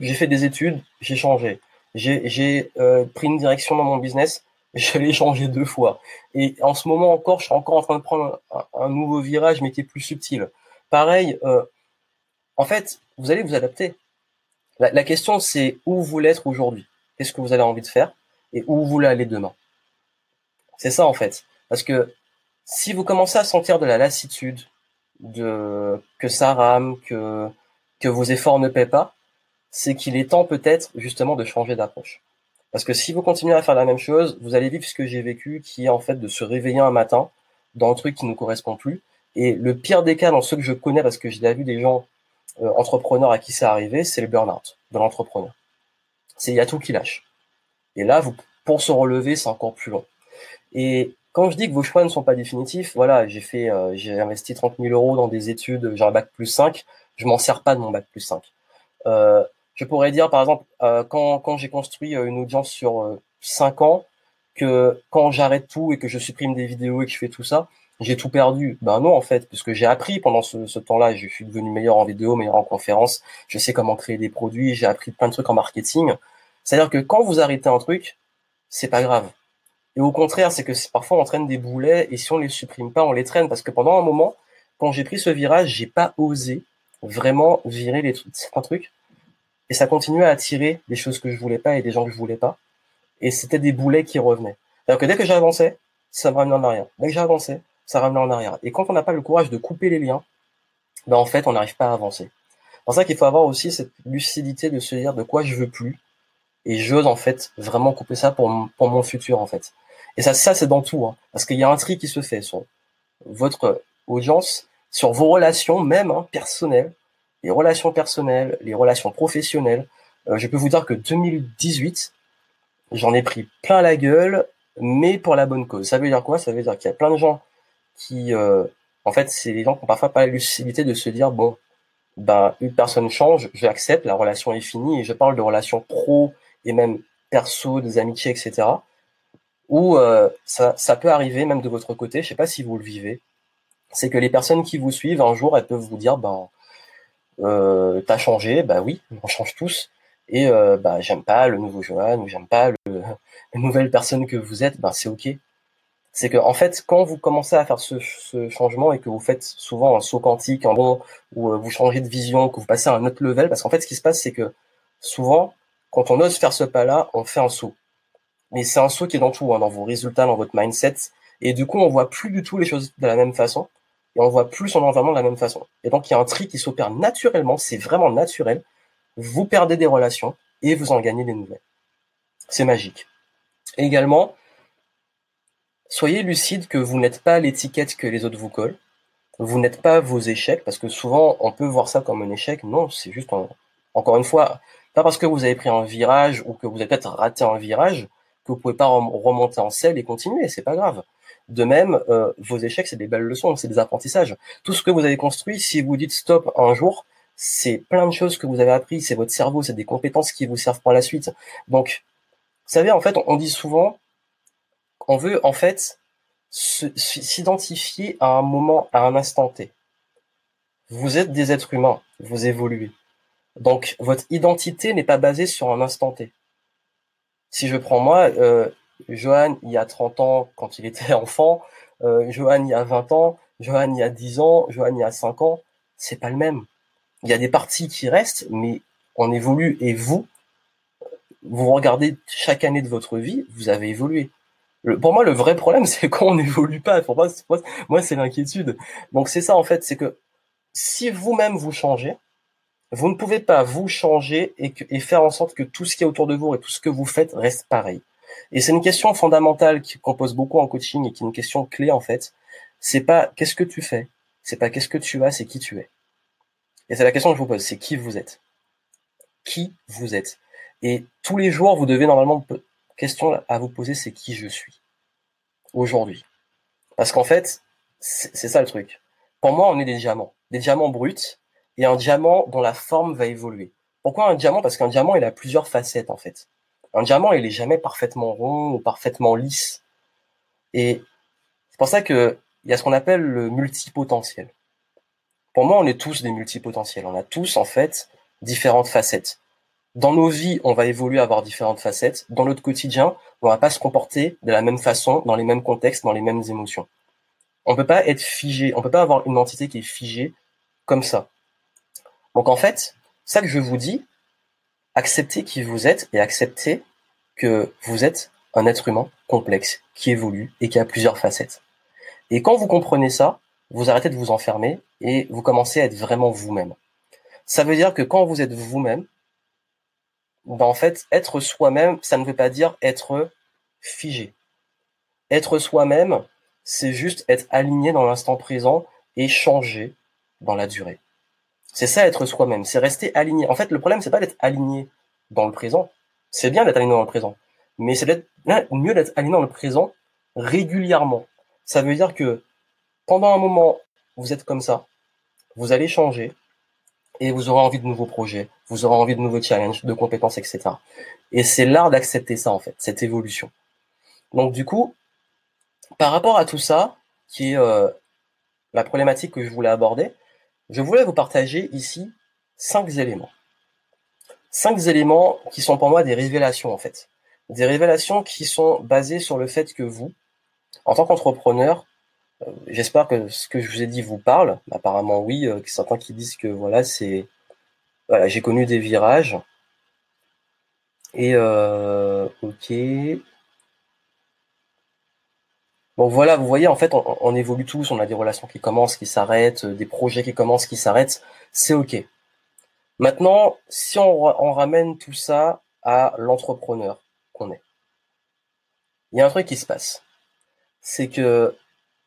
j'ai fait des études j'ai changé j'ai euh, pris une direction dans mon business je l'ai changé deux fois. Et en ce moment encore, je suis encore en train de prendre un, nouveau virage, mais qui est plus subtil. Pareil, euh, en fait, vous allez vous adapter. La, question, c'est où vous voulez être aujourd'hui? Qu'est-ce que vous avez envie de faire? Et où vous voulez aller demain? C'est ça en fait. Parce que si vous commencez à sentir de la lassitude, de que ça rame, que que vos efforts ne paient pas, c'est qu'il est temps peut-être justement de changer d'approche. Parce que si vous continuez à faire la même chose, vous allez vivre ce que j'ai vécu, qui est en fait de se réveiller un matin dans un truc qui ne correspond plus. Et le pire des cas dans ceux que je connais, parce que j'ai déjà vu des gens euh, entrepreneurs à qui c'est arrivé, c'est le burn-out de l'entrepreneur. C'est il y a tout qui lâche. Et là, vous, pour se relever, c'est encore plus long. Et quand je dis que vos choix ne sont pas définitifs, voilà, j'ai fait, euh, j'ai investi 30 000 euros dans des études, j'ai un bac plus 5, je m'en sers pas de mon bac plus 5. Euh, je pourrais dire, par exemple, euh, quand, quand j'ai construit euh, une audience sur euh, 5 ans, que quand j'arrête tout et que je supprime des vidéos et que je fais tout ça, j'ai tout perdu. Ben non, en fait, parce que j'ai appris pendant ce, ce temps-là, je suis devenu meilleur en vidéo, meilleur en conférence, je sais comment créer des produits, j'ai appris plein de trucs en marketing. C'est-à-dire que quand vous arrêtez un truc, c'est pas grave. Et au contraire, c'est que parfois on traîne des boulets et si on les supprime pas, on les traîne parce que pendant un moment, quand j'ai pris ce virage, j'ai pas osé vraiment virer les certains trucs. Et ça continuait à attirer des choses que je voulais pas et des gens que je voulais pas. Et c'était des boulets qui revenaient. Alors que dès que j'avançais, ça me ramenait en arrière. Dès que j'avançais, ça ramenait en arrière. Et quand on n'a pas le courage de couper les liens, ben en fait, on n'arrive pas à avancer. C'est pour ça qu'il faut avoir aussi cette lucidité de se dire de quoi je veux plus. Et j'ose en fait vraiment couper ça pour, pour mon futur en fait. Et ça, ça c'est dans tout. Hein. parce qu'il y a un tri qui se fait sur votre audience, sur vos relations même hein, personnelles, les relations personnelles, les relations professionnelles. Euh, je peux vous dire que 2018, j'en ai pris plein la gueule, mais pour la bonne cause. Ça veut dire quoi? Ça veut dire qu'il y a plein de gens qui, euh, en fait, c'est des gens qui ont parfois pas la lucidité de se dire bon, ben une personne change, j'accepte, la relation est finie, et je parle de relations pro et même perso, des amitiés, etc. Ou euh, ça, ça peut arriver même de votre côté. Je sais pas si vous le vivez. C'est que les personnes qui vous suivent un jour, elles peuvent vous dire ben euh, t'as changé, bah oui, on change tous. Et euh, bah j'aime pas le nouveau Johan ou j'aime pas le, la nouvelle personne que vous êtes, bah c'est ok. C'est que en fait, quand vous commencez à faire ce, ce, changement et que vous faites souvent un saut quantique, en bon, ou euh, vous changez de vision, que vous passez à un autre level, parce qu'en fait, ce qui se passe, c'est que souvent, quand on ose faire ce pas-là, on fait un saut. Mais c'est un saut qui est dans tout, hein, dans vos résultats, dans votre mindset, et du coup, on voit plus du tout les choses de la même façon et on voit plus son environnement de la même façon. Et donc il y a un tri qui s'opère naturellement, c'est vraiment naturel. Vous perdez des relations et vous en gagnez des nouvelles. C'est magique. également, soyez lucide que vous n'êtes pas l'étiquette que les autres vous collent. Vous n'êtes pas vos échecs, parce que souvent on peut voir ça comme un échec. Non, c'est juste, encore une fois, pas parce que vous avez pris un virage ou que vous avez peut-être raté un virage que vous pouvez pas remonter en selle et continuer. C'est pas grave. De même, euh, vos échecs, c'est des belles leçons, c'est des apprentissages. Tout ce que vous avez construit, si vous dites stop un jour, c'est plein de choses que vous avez appris, c'est votre cerveau, c'est des compétences qui vous servent pour la suite. Donc, vous savez, en fait, on dit souvent, on veut en fait s'identifier à un moment, à un instant T. Vous êtes des êtres humains, vous évoluez. Donc, votre identité n'est pas basée sur un instant T. Si je prends moi, euh, Johan, il y a 30 ans, quand il était enfant, euh, Johan, il y a 20 ans, Johan, il y a 10 ans, Johan, il y a 5 ans, c'est pas le même. Il y a des parties qui restent, mais on évolue. Et vous, vous regardez chaque année de votre vie, vous avez évolué. pour moi, le vrai problème, c'est quand on n'évolue pas. Pour moi, moi c'est l'inquiétude. Donc c'est ça en fait, c'est que si vous-même vous changez, vous ne pouvez pas vous changer et, faire en sorte que tout ce qui est autour de vous et tout ce que vous faites reste pareil. Et c'est une question fondamentale qu'on pose beaucoup en coaching et qui est une question clé en fait. C'est pas qu'est-ce que tu fais, c'est pas qu'est-ce que tu as, c'est qui tu es. Et c'est la question que je vous pose, c'est qui vous êtes. Qui vous êtes. Et tous les jours, vous devez normalement question à vous poser, c'est qui je suis aujourd'hui. Parce qu'en fait, c'est ça le truc. Pour moi, on est des diamants, des diamants bruts et un diamant dont la forme va évoluer. Pourquoi un diamant? Parce qu'un diamant, il a plusieurs facettes en fait. Un diamant, il est jamais parfaitement rond ou parfaitement lisse. Et c'est pour ça que il y a ce qu'on appelle le multipotentiel. Pour moi, on est tous des multipotentiels. On a tous, en fait, différentes facettes. Dans nos vies, on va évoluer, avoir différentes facettes. Dans notre quotidien, on va pas se comporter de la même façon, dans les mêmes contextes, dans les mêmes émotions. On peut pas être figé. On peut pas avoir une entité qui est figée comme ça. Donc, en fait, ça que je vous dis, acceptez qui vous êtes et acceptez que vous êtes un être humain complexe, qui évolue et qui a plusieurs facettes. Et quand vous comprenez ça, vous arrêtez de vous enfermer et vous commencez à être vraiment vous-même. Ça veut dire que quand vous êtes vous-même, ben en fait, être soi-même, ça ne veut pas dire être figé. Être soi-même, c'est juste être aligné dans l'instant présent et changer dans la durée. C'est ça être soi-même, c'est rester aligné. En fait, le problème, c'est pas d'être aligné dans le présent. C'est bien d'être aligné dans le présent, mais c'est d'être mieux d'être aligné dans le présent régulièrement. Ça veut dire que pendant un moment, vous êtes comme ça, vous allez changer et vous aurez envie de nouveaux projets, vous aurez envie de nouveaux challenges, de compétences, etc. Et c'est l'art d'accepter ça en fait, cette évolution. Donc du coup, par rapport à tout ça, qui est euh, la problématique que je voulais aborder, je voulais vous partager ici cinq éléments. Cinq éléments qui sont pour moi des révélations en fait. Des révélations qui sont basées sur le fait que vous, en tant qu'entrepreneur, J'espère que ce que je vous ai dit vous parle. Apparemment oui. Euh, certains qui disent que voilà, c'est voilà, j'ai connu des virages. Et euh, ok. Bon voilà, vous voyez en fait, on, évolue tous. On a des relations qui commencent, qui s'arrêtent, des projets qui commencent, qui s'arrêtent. C'est ok. Maintenant, si on ramène tout ça à l'entrepreneur qu'on est, il y a un truc qui se passe. C'est que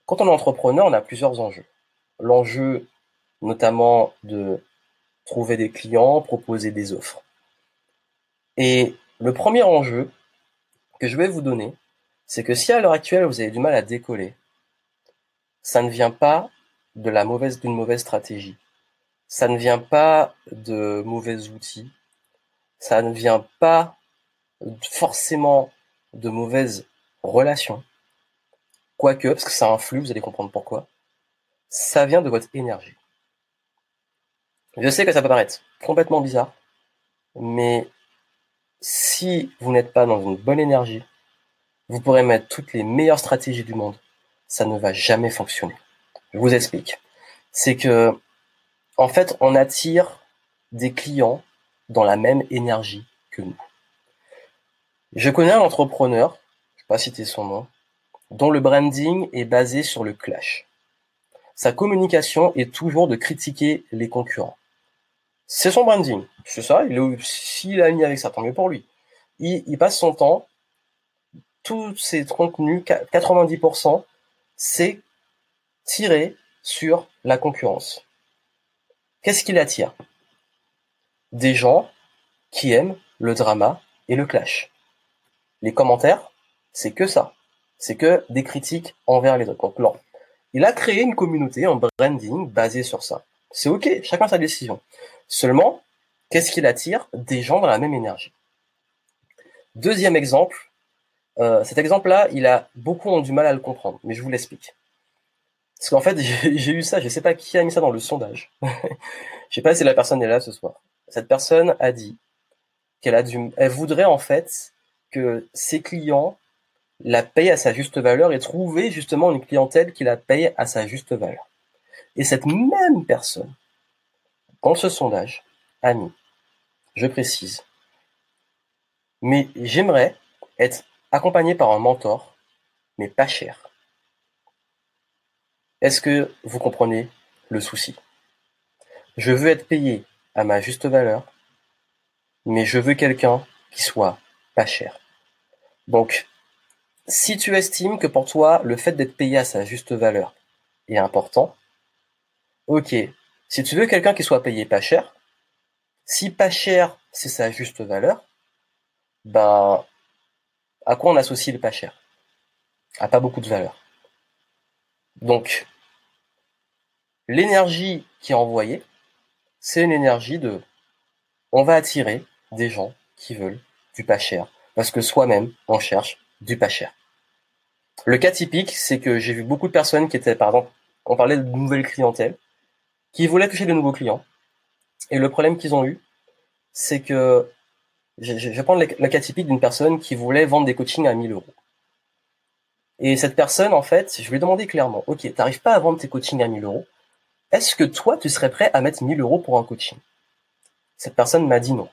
quand on est entrepreneur, on a plusieurs enjeux. L'enjeu notamment de trouver des clients, proposer des offres. Et le premier enjeu que je vais vous donner, c'est que si à l'heure actuelle vous avez du mal à décoller, ça ne vient pas de la mauvaise d'une mauvaise stratégie. Ça ne vient pas de mauvais outils. Ça ne vient pas forcément de mauvaises relations. Quoique, parce que ça influe, vous allez comprendre pourquoi. Ça vient de votre énergie. Je sais que ça peut paraître complètement bizarre, mais si vous n'êtes pas dans une bonne énergie, vous pourrez mettre toutes les meilleures stratégies du monde, ça ne va jamais fonctionner. Je vous explique. C'est que, en fait, on attire des clients dans la même énergie que nous. Je connais un entrepreneur, je ne vais pas citer son nom, dont le branding est basé sur le clash. Sa communication est toujours de critiquer les concurrents. C'est son branding. C'est ça, s'il a mis avec ça, tant mieux pour lui. Il, passe son temps, tous ses contenus, 90%, c'est tiré sur la concurrence. Qu'est-ce qu'il attire Des gens qui aiment le drama et le clash. Les commentaires, c'est que ça c'est que des critiques envers les autres. Donc il a créé une communauté, un branding basé sur ça. C'est ok, chacun sa décision. Seulement, qu'est-ce qu'il attire Des gens dans la même énergie. Deuxième exemple, euh, cet exemple-là, il a beaucoup ont du mal à le comprendre, mais je vous l'explique. Parce qu'en fait, j'ai eu ça, je ne sais pas qui a mis ça dans le sondage. je sais pas si la personne est là ce soir. Cette personne a dit qu'elle voudrait en fait que ses clients la paye à sa juste valeur et trouver justement une clientèle qui la paye à sa juste valeur. Et cette même personne, dans ce sondage, a mis, je précise, mais j'aimerais être accompagné par un mentor, mais pas cher. Est-ce que vous comprenez le souci? Je veux être payé à ma juste valeur, mais je veux quelqu'un qui soit pas cher. Donc, si tu estimes que pour toi, le fait d'être payé à sa juste valeur est important, ok. Si tu veux quelqu'un qui soit payé pas cher, si pas cher, c'est sa juste valeur, ben, à quoi on associe le pas cher À pas beaucoup de valeur. Donc, l'énergie qui est envoyée, c'est une énergie de on va attirer des gens qui veulent du pas cher. Parce que soi-même, on cherche du pas cher. Le cas typique, c'est que j'ai vu beaucoup de personnes qui étaient, par exemple, on parlait de nouvelles clientèles, qui voulaient toucher de nouveaux clients. Et le problème qu'ils ont eu, c'est que, je, vais prendre le, cas typique d'une personne qui voulait vendre des coachings à 1000 euros. Et cette personne, en fait, je lui ai demandé clairement, OK, tu n'arrives pas à vendre tes coachings à 1000 euros. Est-ce que toi, tu serais prêt à mettre 1000 euros pour un coaching? Cette personne m'a dit non.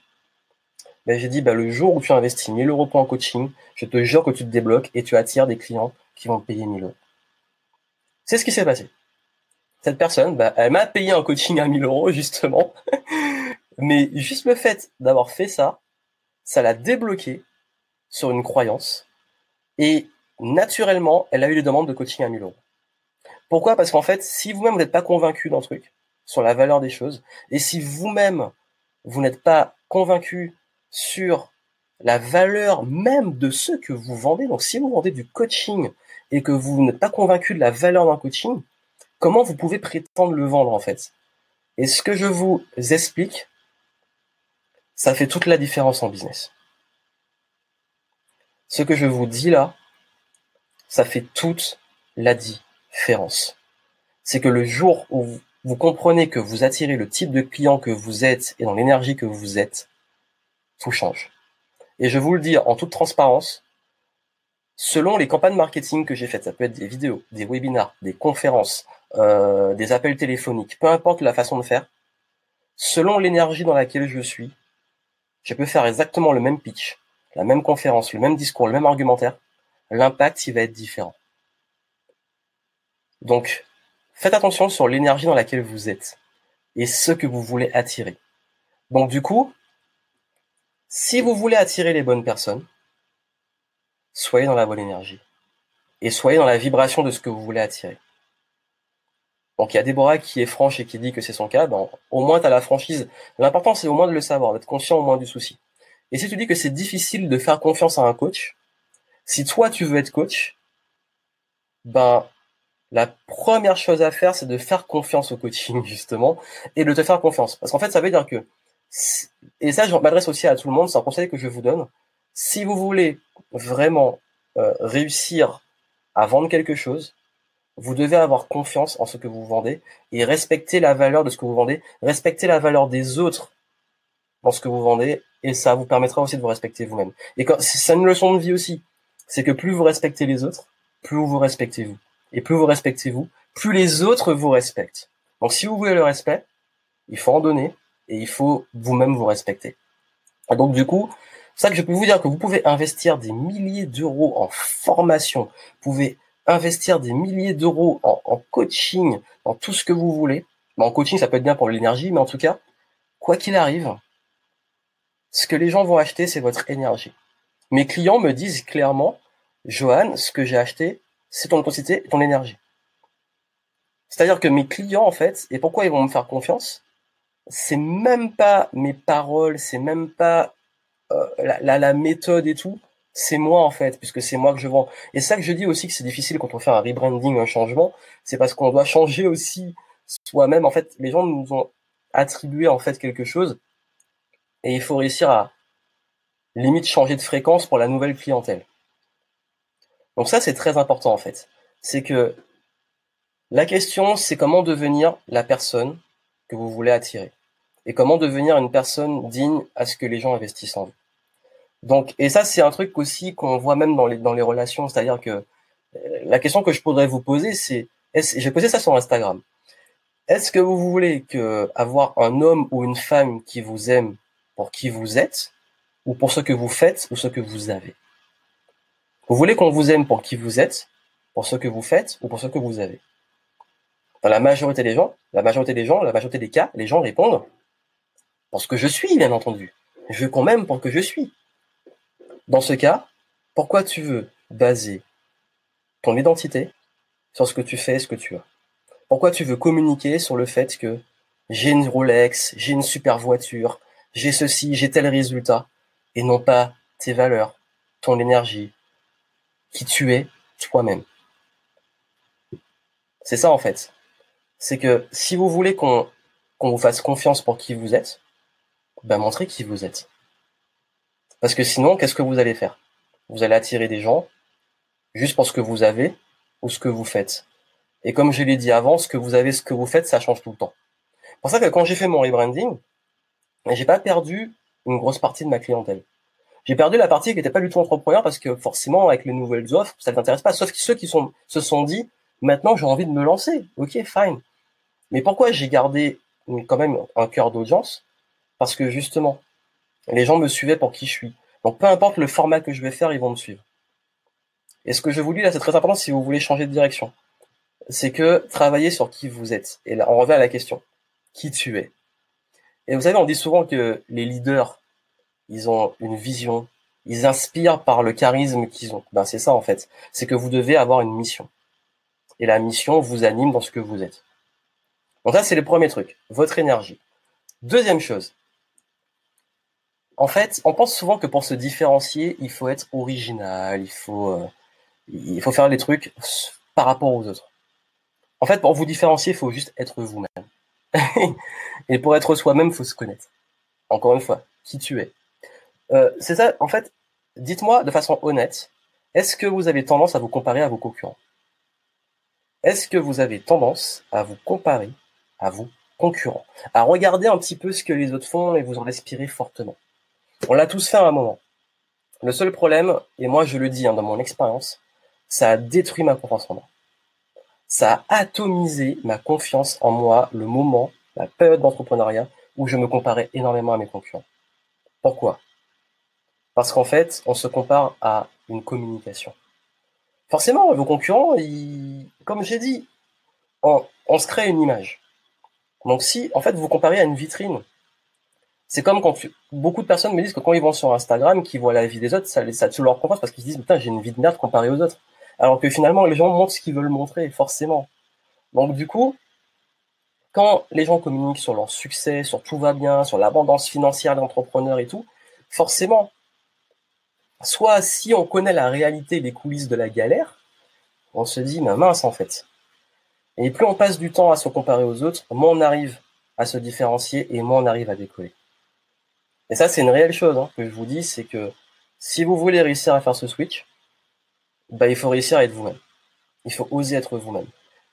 Ben, j'ai dit, bah, le jour où tu investis 1000 euros pour un coaching, je te jure que tu te débloques et tu attires des clients qui vont te payer 1000 euros. C'est ce qui s'est passé. Cette personne, bah, elle m'a payé un coaching à 1000 euros, justement. Mais juste le fait d'avoir fait ça, ça l'a débloqué sur une croyance. Et naturellement, elle a eu des demandes de coaching à 1000 euros. Pourquoi? Parce qu'en fait, si vous-même vous n'êtes pas convaincu d'un truc, sur la valeur des choses, et si vous-même, vous n'êtes pas convaincu sur la valeur même de ce que vous vendez. Donc, si vous vendez du coaching et que vous n'êtes pas convaincu de la valeur d'un coaching, comment vous pouvez prétendre le vendre en fait? Et ce que je vous explique, ça fait toute la différence en business. Ce que je vous dis là, ça fait toute la différence. C'est que le jour où vous comprenez que vous attirez le type de client que vous êtes et dans l'énergie que vous êtes, tout change. Et je vous le dis en toute transparence, selon les campagnes marketing que j'ai faites, ça peut être des vidéos, des webinars, des conférences, euh, des appels téléphoniques, peu importe la façon de faire, selon l'énergie dans laquelle je suis, je peux faire exactement le même pitch, la même conférence, le même discours, le même argumentaire, l'impact il va être différent. Donc, faites attention sur l'énergie dans laquelle vous êtes et ce que vous voulez attirer. Donc du coup, si vous voulez attirer les bonnes personnes, soyez dans la bonne énergie et soyez dans la vibration de ce que vous voulez attirer. Donc il y a Déborah qui est franche et qui dit que c'est son cas, ben, au moins tu as la franchise. L'important c'est au moins de le savoir, d'être conscient au moins du souci. Et si tu dis que c'est difficile de faire confiance à un coach, si toi tu veux être coach, ben la première chose à faire, c'est de faire confiance au coaching, justement, et de te faire confiance. Parce qu'en fait, ça veut dire que, et ça, je m'adresse aussi à tout le monde, c'est un conseil que je vous donne. Si vous voulez vraiment euh, réussir à vendre quelque chose, vous devez avoir confiance en ce que vous vendez et respecter la valeur de ce que vous vendez, respecter la valeur des autres dans ce que vous vendez, et ça vous permettra aussi de vous respecter vous-même. Et quand, c'est une leçon de vie aussi, c'est que plus vous respectez les autres, plus vous respectez vous. Et plus vous respectez vous, plus les autres vous respectent. Donc si vous voulez le respect, il faut en donner et il faut vous-même vous respecter. Et donc du coup, c'est ça que je peux vous dire que vous pouvez investir des milliers d'euros en formation, vous pouvez investir des milliers d'euros en, coaching, en tout ce que vous voulez. en coaching, ça peut être bien pour l'énergie, mais en tout cas, quoi qu'il arrive, ce que les gens vont acheter, c'est votre énergie. Mes clients me disent clairement, Johan, ce que j'ai acheté, c'est ton intensité et ton énergie. C'est-à-dire que mes clients, en fait, et pourquoi ils vont me faire confiance, c'est même pas mes paroles, c'est même pas euh, la, la, méthode et tout, c'est moi en fait, puisque c'est moi que je vends. Et ça que je dis aussi que c'est difficile quand on fait un rebranding, un changement, c'est parce qu'on doit changer aussi soi-même. En fait, les gens nous ont attribué en fait quelque chose, et il faut réussir à limite changer de fréquence pour la nouvelle clientèle. Donc ça, c'est très important en fait. C'est que la question, c'est comment devenir la personne que vous voulez attirer et comment devenir une personne digne à ce que les gens investissent en vous. Donc, et ça, c'est un truc aussi qu'on voit même dans les, dans les relations, c'est-à-dire que euh, la question que je pourrais vous poser, c'est, j'ai posé ça sur Instagram. Est-ce que vous voulez que avoir un homme ou une femme qui vous aime pour qui vous êtes, ou pour ce que vous faites, ou ce que vous avez? Vous voulez qu'on vous aime pour qui vous êtes, pour ce que vous faites ou pour ce que vous avez? Dans la majorité des gens, la majorité des gens, la majorité des cas, les gens répondent pour ce que je suis, bien entendu. Je veux qu'on m'aime pour que je suis. Dans ce cas, pourquoi tu veux baser ton identité sur ce que tu fais et ce que tu as? Pourquoi tu veux communiquer sur le fait que j'ai une Rolex, j'ai une super voiture, j'ai ceci, j'ai tel résultat, et non pas tes valeurs, ton énergie, qui tu es toi-même? C'est ça en fait. C'est que si vous voulez qu'on vous fasse confiance pour qui vous êtes, ben montrez qui vous êtes. Parce que sinon, qu'est-ce que vous allez faire? Vous allez attirer des gens juste pour ce que vous avez ou ce que vous faites. Et comme je l'ai dit avant, ce que vous avez, ce que vous faites, ça change tout le temps. C'est pour ça que quand j'ai fait mon rebranding, j'ai pas perdu une grosse partie de ma clientèle. J'ai perdu la partie qui n'était pas du tout entrepreneur parce que forcément, avec les nouvelles offres, ça ne t'intéresse pas. Sauf ceux qui se sont dit, maintenant, j'ai envie de me lancer. Ok, fine. Mais pourquoi j'ai gardé quand même un cœur d'audience? Parce que justement, les gens me suivaient pour qui je suis. Donc peu importe le format que je vais faire, ils vont me suivre. Et ce que je vous dis là, c'est très important si vous voulez changer de direction. C'est que travaillez sur qui vous êtes. Et là, on revient à la question. Qui tu es? Et vous savez, on dit souvent que les leaders ils ont une vision, ils inspirent par le charisme qu'ils ont. Ben c'est ça en fait, c'est que vous devez avoir une mission. Et la mission vous anime dans ce que vous êtes. Donc ça c'est le premier truc, votre énergie. Deuxième chose. En fait, on pense souvent que pour se différencier, il faut être original, il faut euh, faire les trucs par rapport aux autres. En fait, pour vous différencier, il faut juste être vous-même. Et pour être soi-même, il faut se connaître. Encore une fois, qui tu es. Euh, c'est ça, en fait, dites-moi de façon honnête, est-ce que vous avez tendance à vous comparer à vos concurrents? Est-ce que vous avez tendance à vous comparer à vos concurrents? À regarder un petit peu ce que les autres font et vous en inspirer fortement On l'a tous fait à un moment. Le seul problème, et moi je le dis hein, dans mon expérience, ça a détruit ma confiance en moi. Ça a atomisé ma confiance en moi le moment, la période d'entrepreneuriat où je me comparais énormément à mes concurrents. Pourquoi? Parce qu'en fait, on se compare à une communication. Forcément, vos concurrents, comme j'ai dit, on se crée une image. Donc si, en fait, vous comparez à une vitrine, c'est comme quand beaucoup de personnes me disent que quand ils vont sur Instagram, qu'ils voient la vie des autres, ça, ça tout leur confiance parce qu'ils se disent, putain, j'ai une vie de merde comparée aux autres. Alors que finalement, les gens montrent ce qu'ils veulent montrer, forcément. Donc du coup, quand les gens communiquent sur leur succès, sur tout va bien, sur l'abondance financière d'entrepreneurs et tout, forcément, soit si on connaît la réalité des coulisses de la galère, on se dit, mais mince en fait. Et plus on passe du temps à se comparer aux autres, moins on arrive à se différencier et moins on arrive à décoller. Et ça, c'est une réelle chose hein, que je vous dis, c'est que si vous voulez réussir à faire ce switch, bah, il faut réussir à être vous-même. Il faut oser être vous-même.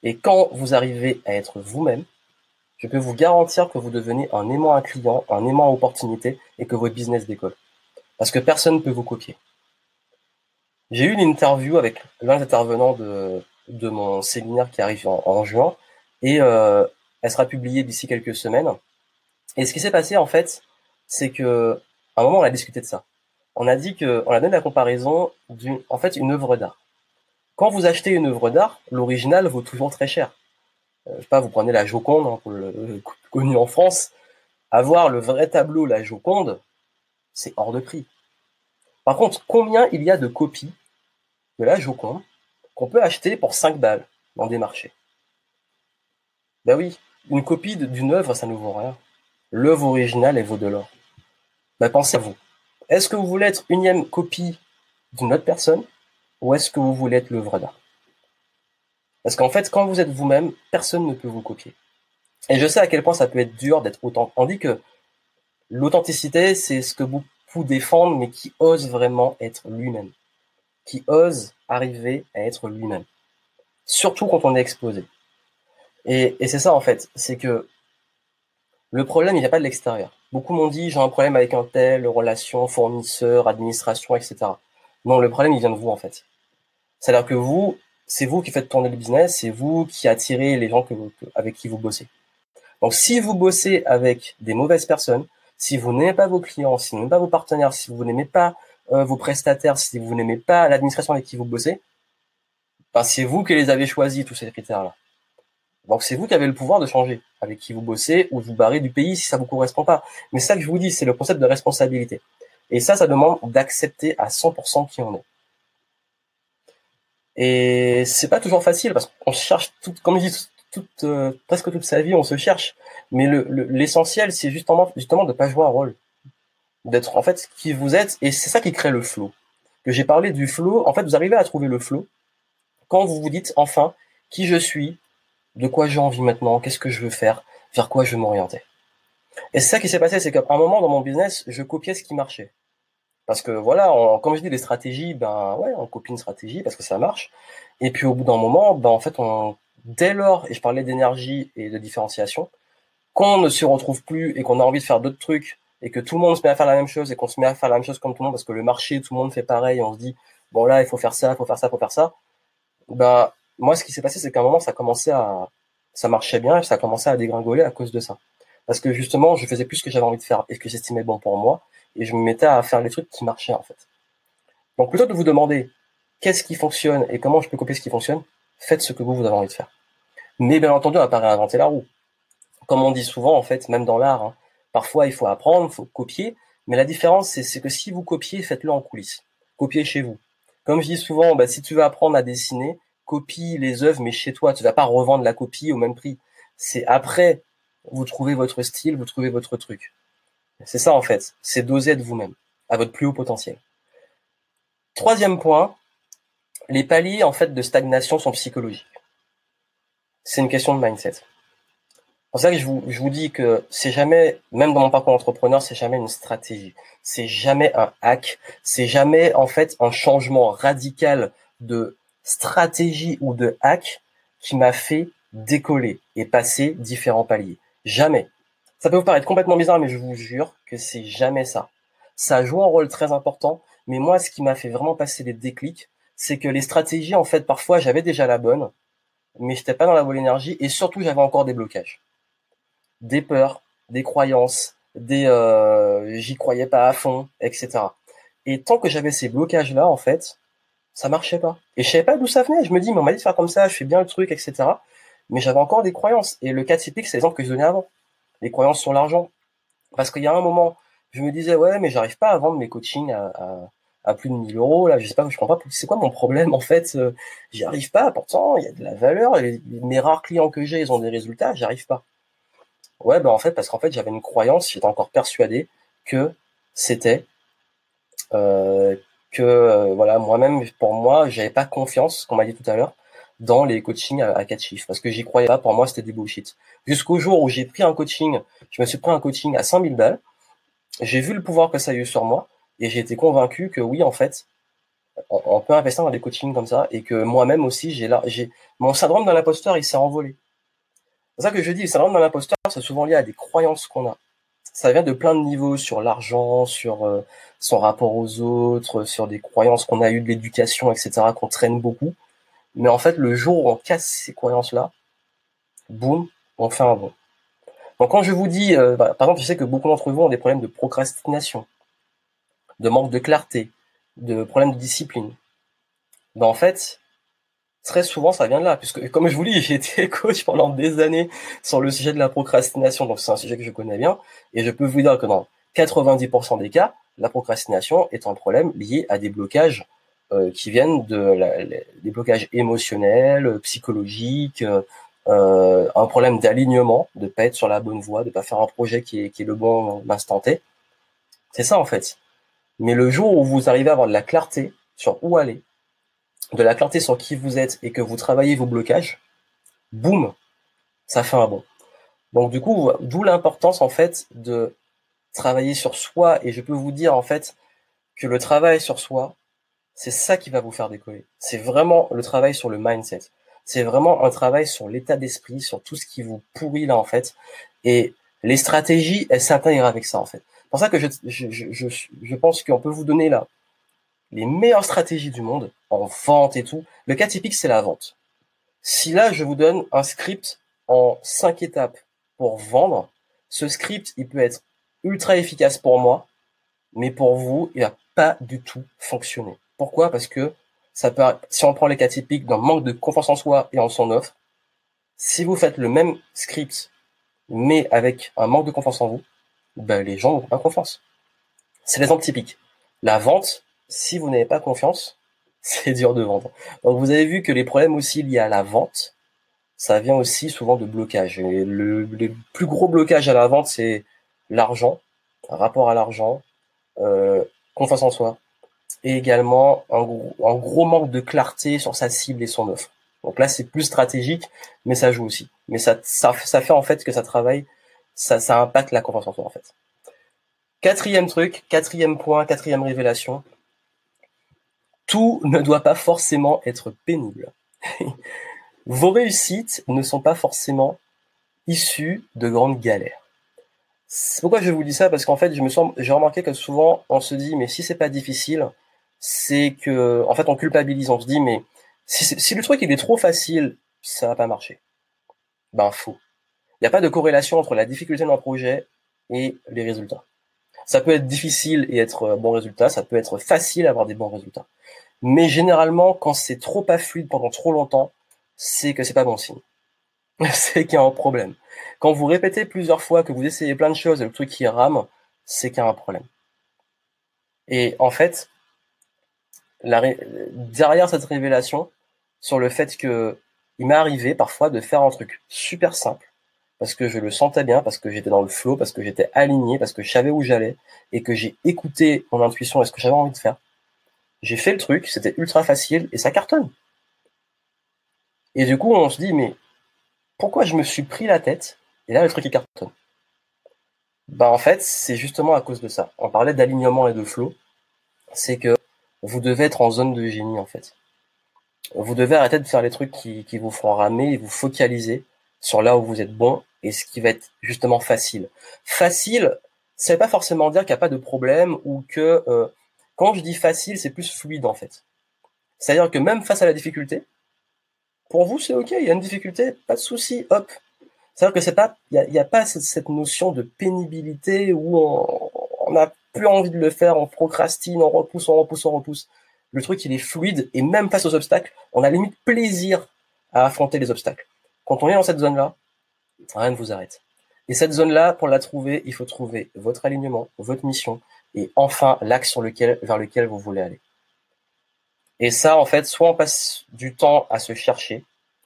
Et quand vous arrivez à être vous-même, je peux vous garantir que vous devenez un aimant à client, un aimant à opportunité et que votre business décolle. Parce que personne ne peut vous copier. J'ai eu une interview avec l'un des intervenants de, mon séminaire qui arrive en, juin et euh, elle sera publiée d'ici quelques semaines. Et ce qui s'est passé en fait, c'est que un moment on a discuté de ça. On a dit que on a donné la comparaison d'une en fait une œuvre d'art. Quand vous achetez une œuvre d'art, l'original vaut toujours très cher. Euh, je sais pas, vous prenez la Joconde, hein, connue en France, avoir le vrai tableau la Joconde, c'est hors de prix. Par contre, combien il y a de copies de la Joconde qu'on peut acheter pour 5 balles dans des marchés? Ben oui, une copie d'une œuvre, ça ne vaut rien. L'œuvre originale, elle vaut de l'or. Ben pensez à vous. Est-ce que vous voulez être une énième copie d'une autre personne ou est-ce que vous voulez être l'œuvre d'art? Parce qu'en fait, quand vous êtes vous-même, personne ne peut vous copier. Et je sais à quel point ça peut être dur d'être autant. On dit que l'authenticité, c'est ce que beaucoup défendent, mais qui ose vraiment être lui-même. Qui ose arriver à être lui-même. Surtout quand on est exposé. Et, et c'est ça, en fait. C'est que le problème, il n'y a pas de l'extérieur. Beaucoup m'ont dit, j'ai un problème avec un tel, relation, fournisseur, administration, etc. Non, le problème, il vient de vous, en fait. C'est-à-dire que vous, c'est vous qui faites tourner le business, c'est vous qui attirez les gens avec qui vous bossez. Donc, si vous bossez avec des mauvaises personnes, si vous n'aimez pas vos clients, si vous n'aimez pas vos partenaires, si vous n'aimez pas euh, vos prestataires, si vous n'aimez pas l'administration avec qui vous bossez, ben, c'est vous qui les avez choisis, tous ces critères-là. Donc, c'est vous qui avez le pouvoir de changer avec qui vous bossez ou vous barrer du pays si ça vous correspond pas. Mais ça que je vous dis, c'est le concept de responsabilité. Et ça, ça demande d'accepter à 100% qui on est. Et c'est pas toujours facile parce qu'on cherche tout, comme je dis, toute, euh, presque toute sa vie, on se cherche. Mais l'essentiel, le, c'est justement, justement de pas jouer un rôle, d'être en fait qui vous êtes, et c'est ça qui crée le flow. Que j'ai parlé du flow. En fait, vous arrivez à trouver le flow quand vous vous dites enfin qui je suis, de quoi j'ai envie maintenant, qu'est-ce que je veux faire, vers quoi je veux m'orienter? Et c'est ça qui s'est passé, c'est qu'à un moment dans mon business, je copiais ce qui marchait. Parce que voilà, comme je dis, les stratégies, ben ouais, on copie une stratégie parce que ça marche. Et puis au bout d'un moment, ben en fait, on, dès lors, et je parlais d'énergie et de différenciation, qu'on ne se retrouve plus et qu'on a envie de faire d'autres trucs et que tout le monde se met à faire la même chose et qu'on se met à faire la même chose comme tout le monde parce que le marché, tout le monde fait pareil, on se dit bon là, il faut faire ça, il faut faire ça, il faut faire ça. Ben moi, ce qui s'est passé, c'est qu'à un moment, ça commençait à, ça marchait bien, et ça a commencé à dégringoler à cause de ça parce que justement, je faisais plus ce que j'avais envie de faire et ce que j'estimais bon pour moi, et je me mettais à faire les trucs qui marchaient en fait. Donc plutôt de vous demander qu'est-ce qui fonctionne et comment je peux copier ce qui fonctionne, faites ce que vous, vous avez envie de faire. Mais bien entendu, on va pas réinventer la roue. Comme on dit souvent, en fait, même dans l'art, hein, parfois il faut apprendre, il faut copier, mais la différence, c'est que si vous copiez, faites-le en coulisses. Copiez chez vous. Comme je dis souvent, bah, si tu veux apprendre à dessiner, copie les œuvres, mais chez toi. Tu vas pas revendre la copie au même prix. C'est après vous trouvez votre style, vous trouvez votre truc. C'est ça en fait, c'est d'oser de vous-même, à votre plus haut potentiel. Troisième point, les paliers en fait de stagnation sont psychologiques. C'est une question de mindset. C'est pour ça que je vous, je vous dis que c'est jamais, même dans mon parcours entrepreneur, c'est jamais une stratégie. C'est jamais un hack. C'est jamais en fait un changement radical de stratégie ou de hack qui m'a fait décoller et passer différents paliers. Jamais. Ça peut vous paraître complètement bizarre, mais je vous jure que c'est jamais ça. Ça joue un rôle très important, Mais moi, ce qui m'a fait vraiment passer les déclics, c'est que les stratégies, en fait, parfois, j'avais déjà la bonne, mais j'étais pas dans la bonne énergie, et surtout, j'avais encore des blocages, des peurs, des croyances, des euh, j'y croyais pas à fond, etc. Et tant que j'avais ces blocages-là, en fait, ça marchait pas. Et je savais pas d'où ça venait. Je me dis, mais on m'a dit de faire comme ça, je fais bien le truc, etc. Mais j'avais encore des croyances. Et le cas typique, c'est l'exemple que je donnais avant. Les croyances sur l'argent. Parce qu'il y a un moment, je me disais, ouais, mais j'arrive pas à vendre mes coachings à, plus de 1000 euros. Là, je sais pas, je comprends pas, c'est quoi mon problème, en fait? Euh, j'y arrive pas. Pourtant, il y a de la valeur. Mes rares clients que j'ai, ils ont des résultats. J'y arrive pas. Ouais, ben, en fait, parce qu'en fait, j'avais une croyance, j'étais encore persuadé que c'était, euh, que, euh, voilà, moi-même, pour moi, j'avais pas confiance, comme on m'a dit tout à l'heure, dans les coachings à, à 4 chiffres. Parce que j'y croyais pas. Pour moi, c'était des bullshit. Jusqu'au jour où j'ai pris un coaching, je me suis pris un coaching à 5000 balles j'ai vu le pouvoir que ça a eu sur moi et j'ai été convaincu que oui, en fait, on, peut investir dans des coachings comme ça et que moi-même aussi, j'ai là, j'ai mon syndrome de l'imposteur, il s'est envolé. C'est ça que je dis, le syndrome de l'imposteur, c'est souvent lié à des croyances qu'on a. Ça vient de plein de niveaux sur l'argent, sur euh, son rapport aux autres, sur des croyances qu'on a eues de l'éducation, etc., qu'on traîne beaucoup. Mais en fait, le jour où on casse ces croyances-là, boum, on fait un bon. Donc quand je vous dis, euh, bah, par exemple, je sais que beaucoup d'entre vous ont des problèmes de procrastination, de manque de clarté, de problèmes de discipline. Ben, en fait, très souvent ça vient de là, puisque comme je vous dis, j'ai été coach pendant des années sur le sujet de la procrastination, donc c'est un sujet que je connais bien, et je peux vous dire que dans 90% des cas, la procrastination est un problème lié à des blocages euh, qui viennent de la, des blocages émotionnels, psychologiques, euh, euh, un problème d'alignement, de pas être sur la bonne voie, de pas faire un projet qui est, qui est le bon instant T. C'est ça en fait. Mais le jour où vous arrivez à avoir de la clarté sur où aller, de la clarté sur qui vous êtes et que vous travaillez vos blocages, boum, ça fait un bon. Donc du coup, d'où l'importance en fait de travailler sur soi et je peux vous dire en fait que le travail sur soi, c'est ça qui va vous faire décoller. C'est vraiment le travail sur le mindset c'est vraiment un travail sur l'état d'esprit, sur tout ce qui vous pourrit là en fait. Et les stratégies, elles s'intègrent avec ça en fait. C'est pour ça que je, pense qu'on peut vous donner là les meilleures stratégies du monde en vente et tout. Le cas typique, c'est la vente. Si là, je vous donne un script en cinq étapes pour vendre, ce script, il peut être ultra efficace pour moi, mais pour vous, il va pas du tout fonctionner. Pourquoi? Parce que ça peut, si on prend les cas typiques d'un manque de confiance en soi et en son offre, si vous faites le même script, mais avec un manque de confiance en vous, ben, les gens n'ont pas confiance. C'est l'exemple typique. La vente, si vous n'avez pas confiance, c'est dur de vendre. Donc vous avez vu que les problèmes aussi liés à la vente, ça vient aussi souvent de blocage. Et le, plus gros blocage à la vente, c'est l'argent, rapport à l'argent, euh, confiance en soi, et également un gros, manque de clarté sur sa cible et son offre. Donc là, c'est plus stratégique, mais ça joue aussi. Mais ça, ça, fait en fait que ça travaille, ça, ça impacte la confiance en soi en fait. Quatrième truc, quatrième point, quatrième révélation. Tout ne doit pas forcément être pénible. Vos réussites ne sont pas forcément issues de grandes galères. Pourquoi je vous dis ça Parce qu'en fait, je me j'ai remarqué que souvent, on se dit, mais si c'est pas difficile, c'est que, en fait, on culpabilise, on se dit, mais si, le truc il est trop facile, ça va pas marcher. Ben faux. Il n'y a pas de corrélation entre la difficulté d'un projet et les résultats. Ça peut être difficile et être un bon résultat, ça peut être facile avoir des bons résultats. Mais généralement, quand c'est trop pas fluide pendant trop longtemps, c'est que c'est pas bon signe. c'est qu'il y a un problème. Quand vous répétez plusieurs fois que vous essayez plein de choses et le truc qui rame, c'est qu'il y a un problème. Et en fait, derrière cette révélation sur le fait que il m'est arrivé parfois de faire un truc super simple parce que je le sentais bien, parce que j'étais dans le flow, parce que j'étais aligné, parce que je savais où j'allais et que j'ai écouté mon intuition et ce que j'avais envie de faire. J'ai fait le truc, c'était ultra facile et ça cartonne. Et du coup, on se dit mais pourquoi je me suis pris la tête et là le truc est cartonne? Bah en fait, c'est justement à cause de ça. On parlait d'alignement et de flow, c'est que vous devez être en zone de génie en fait. Vous devez arrêter de faire les trucs qui, vous font ramer et vous focaliser sur là où vous êtes bon et ce qui va être justement facile. Facile, ça veut pas forcément dire qu'il n'y a pas de problème ou que euh, Quand je dis facile, c'est plus fluide en fait. C'est-à-dire que même face à la difficulté, pour vous c'est ok, il y a une difficulté, pas de souci, hop. C'est-à-dire que c'est pas, il n'y a, pas cette, notion de pénibilité où on n'a plus envie de le faire, on procrastine, on repousse, on repousse, on repousse. Le truc il est fluide et même face aux obstacles, on a limite plaisir à affronter les obstacles. Quand on est dans cette zone-là, rien ne vous arrête. Et cette zone-là, pour la trouver, il faut trouver votre alignement, votre mission, et enfin l'axe vers lequel vous voulez aller. Et ça, en fait, soit on passe du temps à se chercher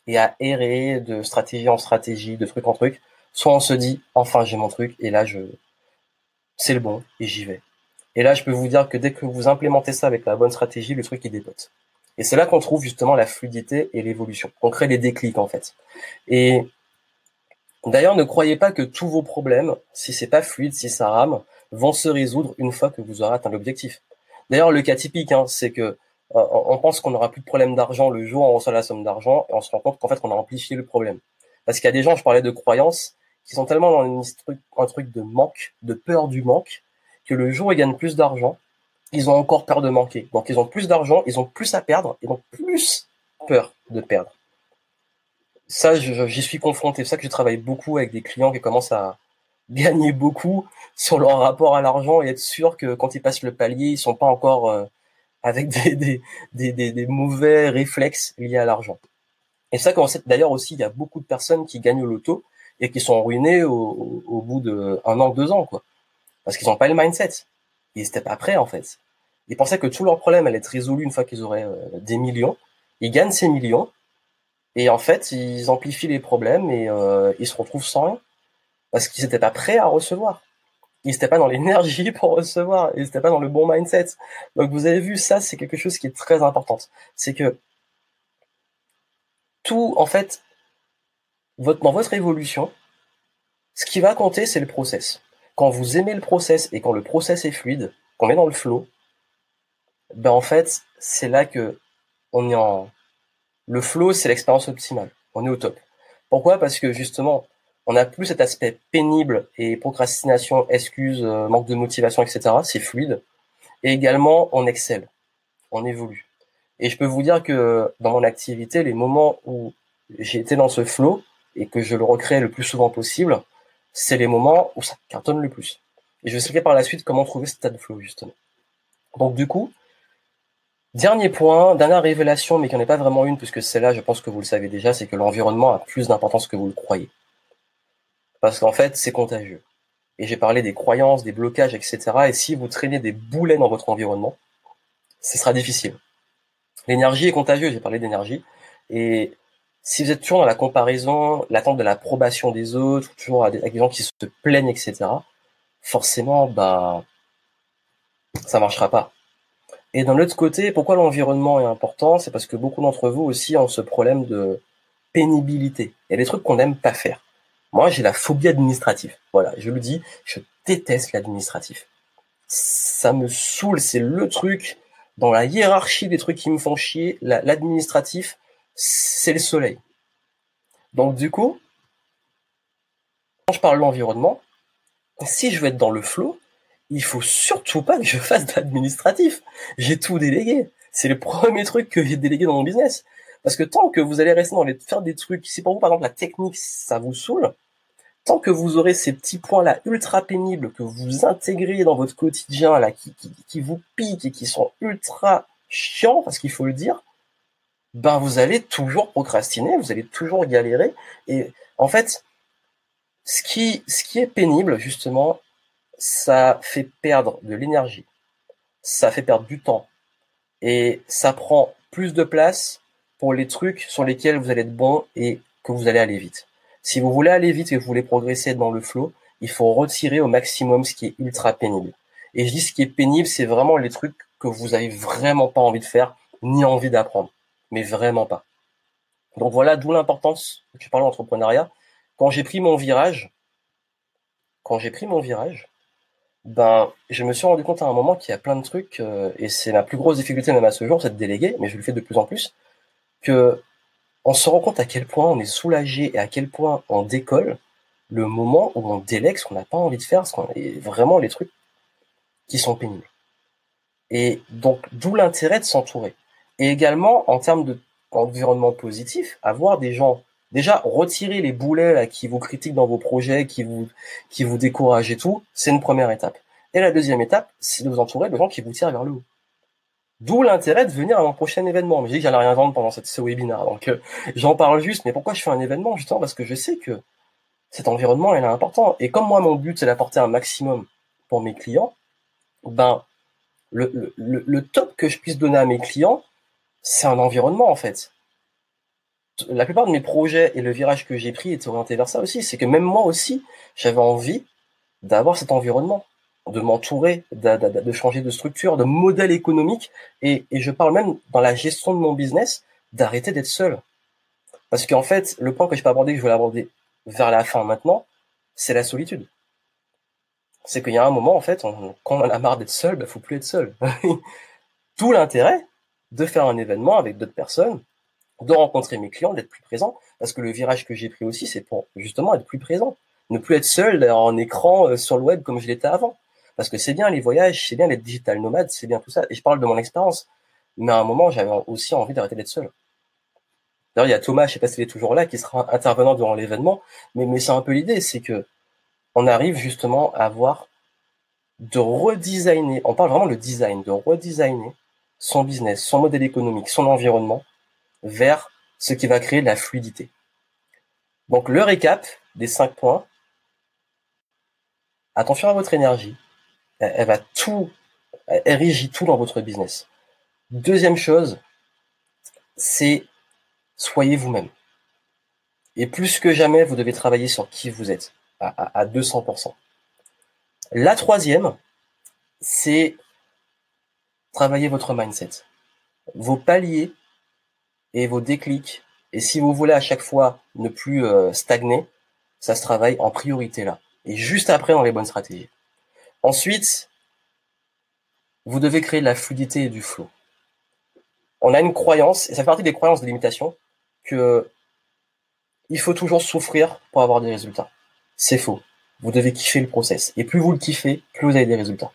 et à errer de stratégie en stratégie, de truc en truc, soit on se dit, enfin j'ai mon truc, et là, je, c'est le bon, et j'y vais. Et là, je peux vous dire que dès que vous implémentez ça avec la bonne stratégie, le truc, il dépote. Et c'est là qu'on trouve justement la fluidité et l'évolution. On crée des déclics, en fait. Et D'ailleurs, ne croyez pas que tous vos problèmes, si c'est pas fluide, si ça rame, vont se résoudre une fois que vous aurez atteint l'objectif. D'ailleurs, le cas typique, hein, c'est que euh, on pense qu'on n'aura plus de problème d'argent le jour où on reçoit la somme d'argent et on se rend compte qu'en fait, on a amplifié le problème. Parce qu'il y a des gens, je parlais de croyances, qui sont tellement dans un truc de manque, de peur du manque, que le jour ils gagnent plus d'argent, ils ont encore peur de manquer. Donc, ils ont plus d'argent, ils ont plus à perdre, ils ont plus peur de perdre ça, j'y suis confronté. C'est ça que je travaille beaucoup avec des clients qui commencent à gagner beaucoup sur leur rapport à l'argent et être sûr que quand ils passent le palier, ils sont pas encore euh, avec des, des, des, des, mauvais réflexes liés à l'argent. Et ça, d'ailleurs aussi, il y a beaucoup de personnes qui gagnent au loto et qui sont ruinées au, au bout de un an, deux ans, quoi. Parce qu'ils n'ont pas le mindset. Ils n'étaient pas prêts, en fait. Ils pensaient que tous leurs problèmes allaient être résolus une fois qu'ils auraient euh, des millions. Ils gagnent ces millions et en fait, ils amplifient les problèmes et euh, ils se retrouvent sans rien. Parce qu'ils n'étaient pas prêts à recevoir. Ils n'étaient pas dans l'énergie pour recevoir. Ils n'étaient pas dans le bon mindset. Donc vous avez vu, ça, c'est quelque chose qui est très important. C'est que tout, en fait, dans votre évolution, ce qui va compter, c'est le process. Quand vous aimez le process et quand le process est fluide, qu'on est dans le flow, ben en fait, c'est là que on est en, le flow, c'est l'expérience optimale. On est au top. Pourquoi? Parce que justement, on n'a plus cet aspect pénible et procrastination, excuse, euh, manque de motivation, etc. C'est fluide. Et également, on excelle, on évolue. Et je peux vous dire que dans mon activité, les moments où j'ai été dans ce flow et que je le recrée le plus souvent possible, c'est les moments où ça cartonne le plus. Et je vais expliquer par la suite comment trouver ce état de flow, justement. Donc du coup, Dernier point, dernière révélation, mais qui n'en est pas vraiment une, puisque celle-là, je pense que vous le savez déjà, c'est que l'environnement a plus d'importance que vous le croyez. Parce qu'en fait, c'est contagieux. Et j'ai parlé des croyances, des blocages, etc. Et si vous traînez des boulets dans votre environnement, ce sera difficile. L'énergie est contagieuse, j'ai parlé d'énergie. Et si vous êtes toujours dans la comparaison, l'attente de l'approbation des autres, toujours avec des gens qui se plaignent, etc., forcément, bah, ça marchera pas. Et d'un autre côté, pourquoi l'environnement est important? C'est parce que beaucoup d'entre vous aussi ont ce problème de pénibilité. Il y a des trucs qu'on n'aime pas faire. Moi, j'ai la phobie administrative. Voilà, je le dis, je déteste l'administratif. Ça me saoule, c'est le truc dans la hiérarchie des trucs qui me font chier. L'administratif, c'est le soleil. Donc du coup, quand je parle de l'environnement, si je veux être dans le flow, il faut surtout pas que je fasse d'administratif. J'ai tout délégué. C'est le premier truc que j'ai délégué dans mon business. Parce que tant que vous allez rester dans les faire des trucs, si pour vous par exemple la technique ça vous saoule, tant que vous aurez ces petits points là ultra pénibles que vous intégrez dans votre quotidien là, qui, qui, qui vous piquent et qui sont ultra chiants, parce qu'il faut le dire, ben vous allez toujours procrastiner, vous allez toujours galérer. Et en fait, ce qui, ce qui est pénible justement, ça fait perdre de l'énergie, ça fait perdre du temps et ça prend plus de place pour les trucs sur lesquels vous allez être bon et que vous allez aller vite. Si vous voulez aller vite et que vous voulez progresser dans le flow, il faut retirer au maximum ce qui est ultra pénible. Et je dis ce qui est pénible, c'est vraiment les trucs que vous avez vraiment pas envie de faire, ni envie d'apprendre. Mais vraiment pas. Donc voilà d'où l'importance, tu parles d'entrepreneuriat. Quand j'ai pris mon virage, quand j'ai pris mon virage, ben, je me suis rendu compte à un moment qu'il y a plein de trucs, euh, et c'est ma plus grosse difficulté même à ce jour, c'est de déléguer, mais je le fais de plus en plus, que on se rend compte à quel point on est soulagé et à quel point on décolle le moment où on délègue ce qu'on n'a pas envie de faire, ce qu'on est vraiment les trucs qui sont pénibles. Et donc, d'où l'intérêt de s'entourer. Et également, en termes d'environnement positif, avoir des gens, déjà, retirer les boulets là, qui vous critiquent dans vos projets, qui vous, qui vous découragent et tout, c'est une première étape. Et la deuxième étape, c'est de vous entourer de gens qui vous tirent vers le haut. D'où l'intérêt de venir à mon prochain événement. Mais j'ai dit que j'allais rien vendre pendant cette, ce webinaire. Donc, euh, j'en parle juste. Mais pourquoi je fais un événement? Justement, parce que je sais que cet environnement, il est important. Et comme moi, mon but, c'est d'apporter un maximum pour mes clients, ben, le, le, le top que je puisse donner à mes clients, c'est un environnement, en fait. La plupart de mes projets et le virage que j'ai pris est orienté vers ça aussi. C'est que même moi aussi, j'avais envie d'avoir cet environnement de m'entourer, de, changer de structure, de modèle économique, et, je parle même dans la gestion de mon business, d'arrêter d'être seul. Parce qu'en fait, le point que je peux aborder, que je voulais aborder vers la fin maintenant, c'est la solitude. C'est qu'il y a un moment, en fait, quand on a marre d'être seul, il ben, faut plus être seul. Tout l'intérêt de faire un événement avec d'autres personnes, de rencontrer mes clients, d'être plus présent, parce que le virage que j'ai pris aussi, c'est pour justement être plus présent. Ne plus être seul en écran euh, sur le web comme je l'étais avant. Parce que c'est bien les voyages, c'est bien les digital nomades, c'est bien tout ça. Et je parle de mon expérience. Mais à un moment, j'avais aussi envie d'arrêter d'être seul. D'ailleurs, il y a Thomas, je sais pas s'il est toujours là, qui sera intervenant durant l'événement. Mais, mais c'est un peu l'idée, c'est que on arrive justement à avoir de redesigner, on parle vraiment de design, de redesigner son business, son modèle économique, son environnement vers ce qui va créer de la fluidité. Donc le récap des cinq points. Attention à votre énergie, elle, va tout, elle régit tout dans votre business. Deuxième chose, c'est soyez vous-même. Et plus que jamais, vous devez travailler sur qui vous êtes à, à 200%. La troisième, c'est travailler votre mindset. Vos paliers et vos déclics. Et si vous voulez à chaque fois ne plus euh, stagner, ça se travaille en priorité là. Et juste après dans les bonnes stratégies. Ensuite, vous devez créer de la fluidité et du flow. On a une croyance, et ça fait partie des croyances de limitation, que il faut toujours souffrir pour avoir des résultats. C'est faux. Vous devez kiffer le process. Et plus vous le kiffez, plus vous avez des résultats.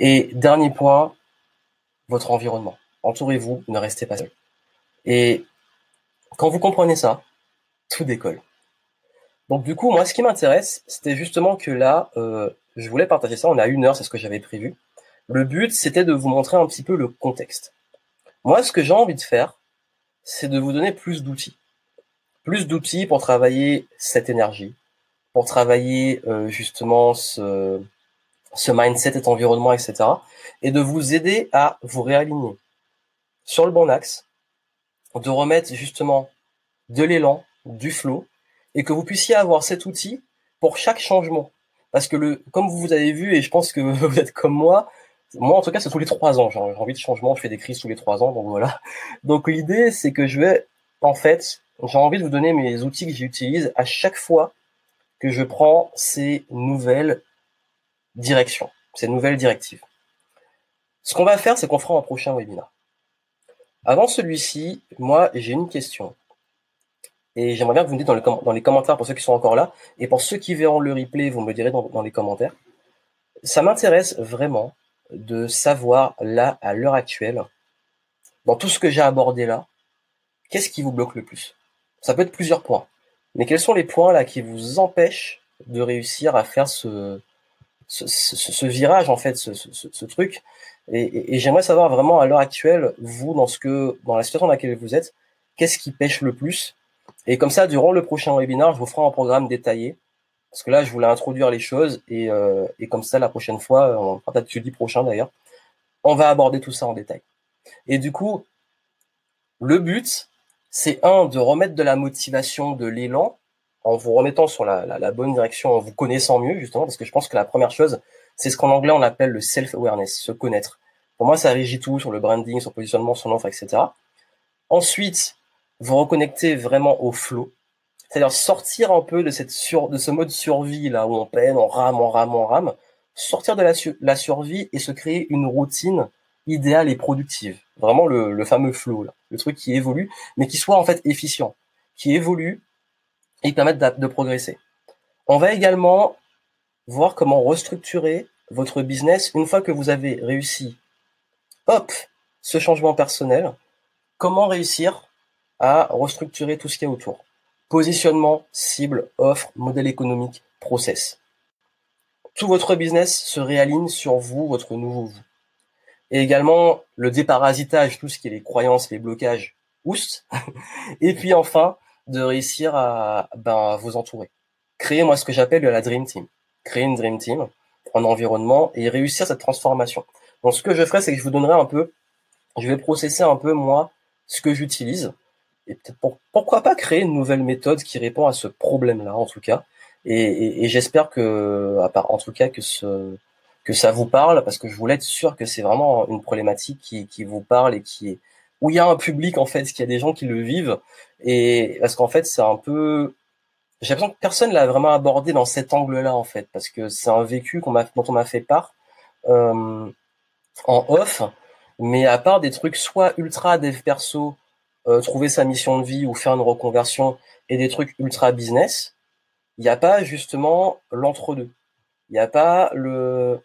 Et dernier point, votre environnement. Entourez-vous, ne restez pas seul. Et quand vous comprenez ça, tout décolle. Donc du coup, moi, ce qui m'intéresse, c'était justement que là, euh, je voulais partager ça. On a une heure, c'est ce que j'avais prévu. Le but, c'était de vous montrer un petit peu le contexte. Moi, ce que j'ai envie de faire, c'est de vous donner plus d'outils. Plus d'outils pour travailler cette énergie, pour travailler euh, justement ce, ce mindset, cet environnement, etc. Et de vous aider à vous réaligner sur le bon axe, de remettre justement de l'élan, du flow, et que vous puissiez avoir cet outil pour chaque changement. Parce que le, comme vous avez vu, et je pense que vous êtes comme moi, moi en tout cas c'est tous les trois ans, j'ai envie de changement, je fais des crises tous les trois ans, donc voilà. Donc l'idée c'est que je vais, en fait, j'ai envie de vous donner mes outils que j'utilise à chaque fois que je prends ces nouvelles directions, ces nouvelles directives. Ce qu'on va faire, c'est qu'on fera un prochain webinaire. Avant celui-ci, moi j'ai une question. Et j'aimerais bien que vous me dites dans, les commentaires pour ceux qui sont encore là. Et pour ceux qui verront le replay, vous me direz dans, dans les commentaires. Ça m'intéresse vraiment de savoir là, à l'heure actuelle, dans tout ce que j'ai abordé là, qu'est-ce qui vous bloque le plus? Ça peut être plusieurs points. Mais quels sont les points là qui vous empêchent de réussir à faire ce, ce, ce, virage en fait, ce, ce truc Et, et j'aimerais savoir vraiment à l'heure actuelle, vous, dans ce que, dans la situation dans laquelle vous êtes, qu'est-ce qui pêche le plus? Et comme ça, durant le prochain webinaire, je vous ferai un programme détaillé. Parce que là, je voulais introduire les choses et, euh, et comme ça, la prochaine fois, on peut-être jeudi prochain d'ailleurs, on va aborder tout ça en détail. Et du coup, le but, c'est un, de remettre de la motivation, de l'élan, en vous remettant sur la, la, la, bonne direction, en vous connaissant mieux, justement, parce que je pense que la première chose, c'est ce qu'en anglais on appelle le self-awareness, se connaître. Pour moi, ça régit tout sur le branding, le positionnement, son offre, etc. Ensuite, vous reconnecter vraiment au flow. C'est-à-dire sortir un peu de cette sur, de ce mode survie là où on peine, on rame, on rame, on rame, sortir de la, la survie et se créer une routine idéale et productive. Vraiment le, le fameux flow là, le truc qui évolue, mais qui soit en fait efficient, qui évolue et qui permette de, de progresser. On va également voir comment restructurer votre business une fois que vous avez réussi hop, ce changement personnel, comment réussir à restructurer tout ce qui est autour? Positionnement, cible, offre, modèle économique, process. Tout votre business se réaligne sur vous, votre nouveau vous. Et également le déparasitage, tout ce qui est les croyances, les blocages, oust. Et puis enfin, de réussir à ben, vous entourer. Créer moi ce que j'appelle la Dream Team. Créer une Dream Team en environnement et réussir cette transformation. Donc ce que je ferai, c'est que je vous donnerai un peu, je vais processer un peu moi ce que j'utilise et peut-être pourquoi pas créer une nouvelle méthode qui répond à ce problème-là en tout cas. Et, j'espère que, en tout cas, que ce que ça vous parle, parce que je voulais être sûr que c'est vraiment une problématique qui, qui vous parle et qui est où il y a un public en fait, qu'il y a des gens qui le vivent, et parce qu'en fait c'est un peu, j'ai l'impression que personne l'a vraiment abordé dans cet angle-là en fait, parce que c'est un vécu qu'on m'a, dont on m'a fait part euh, en off, mais à part des trucs soit ultra dev perso, euh, trouver sa mission de vie ou faire une reconversion et des trucs ultra business, il n'y a pas justement l'entre-deux. Il n'y a pas le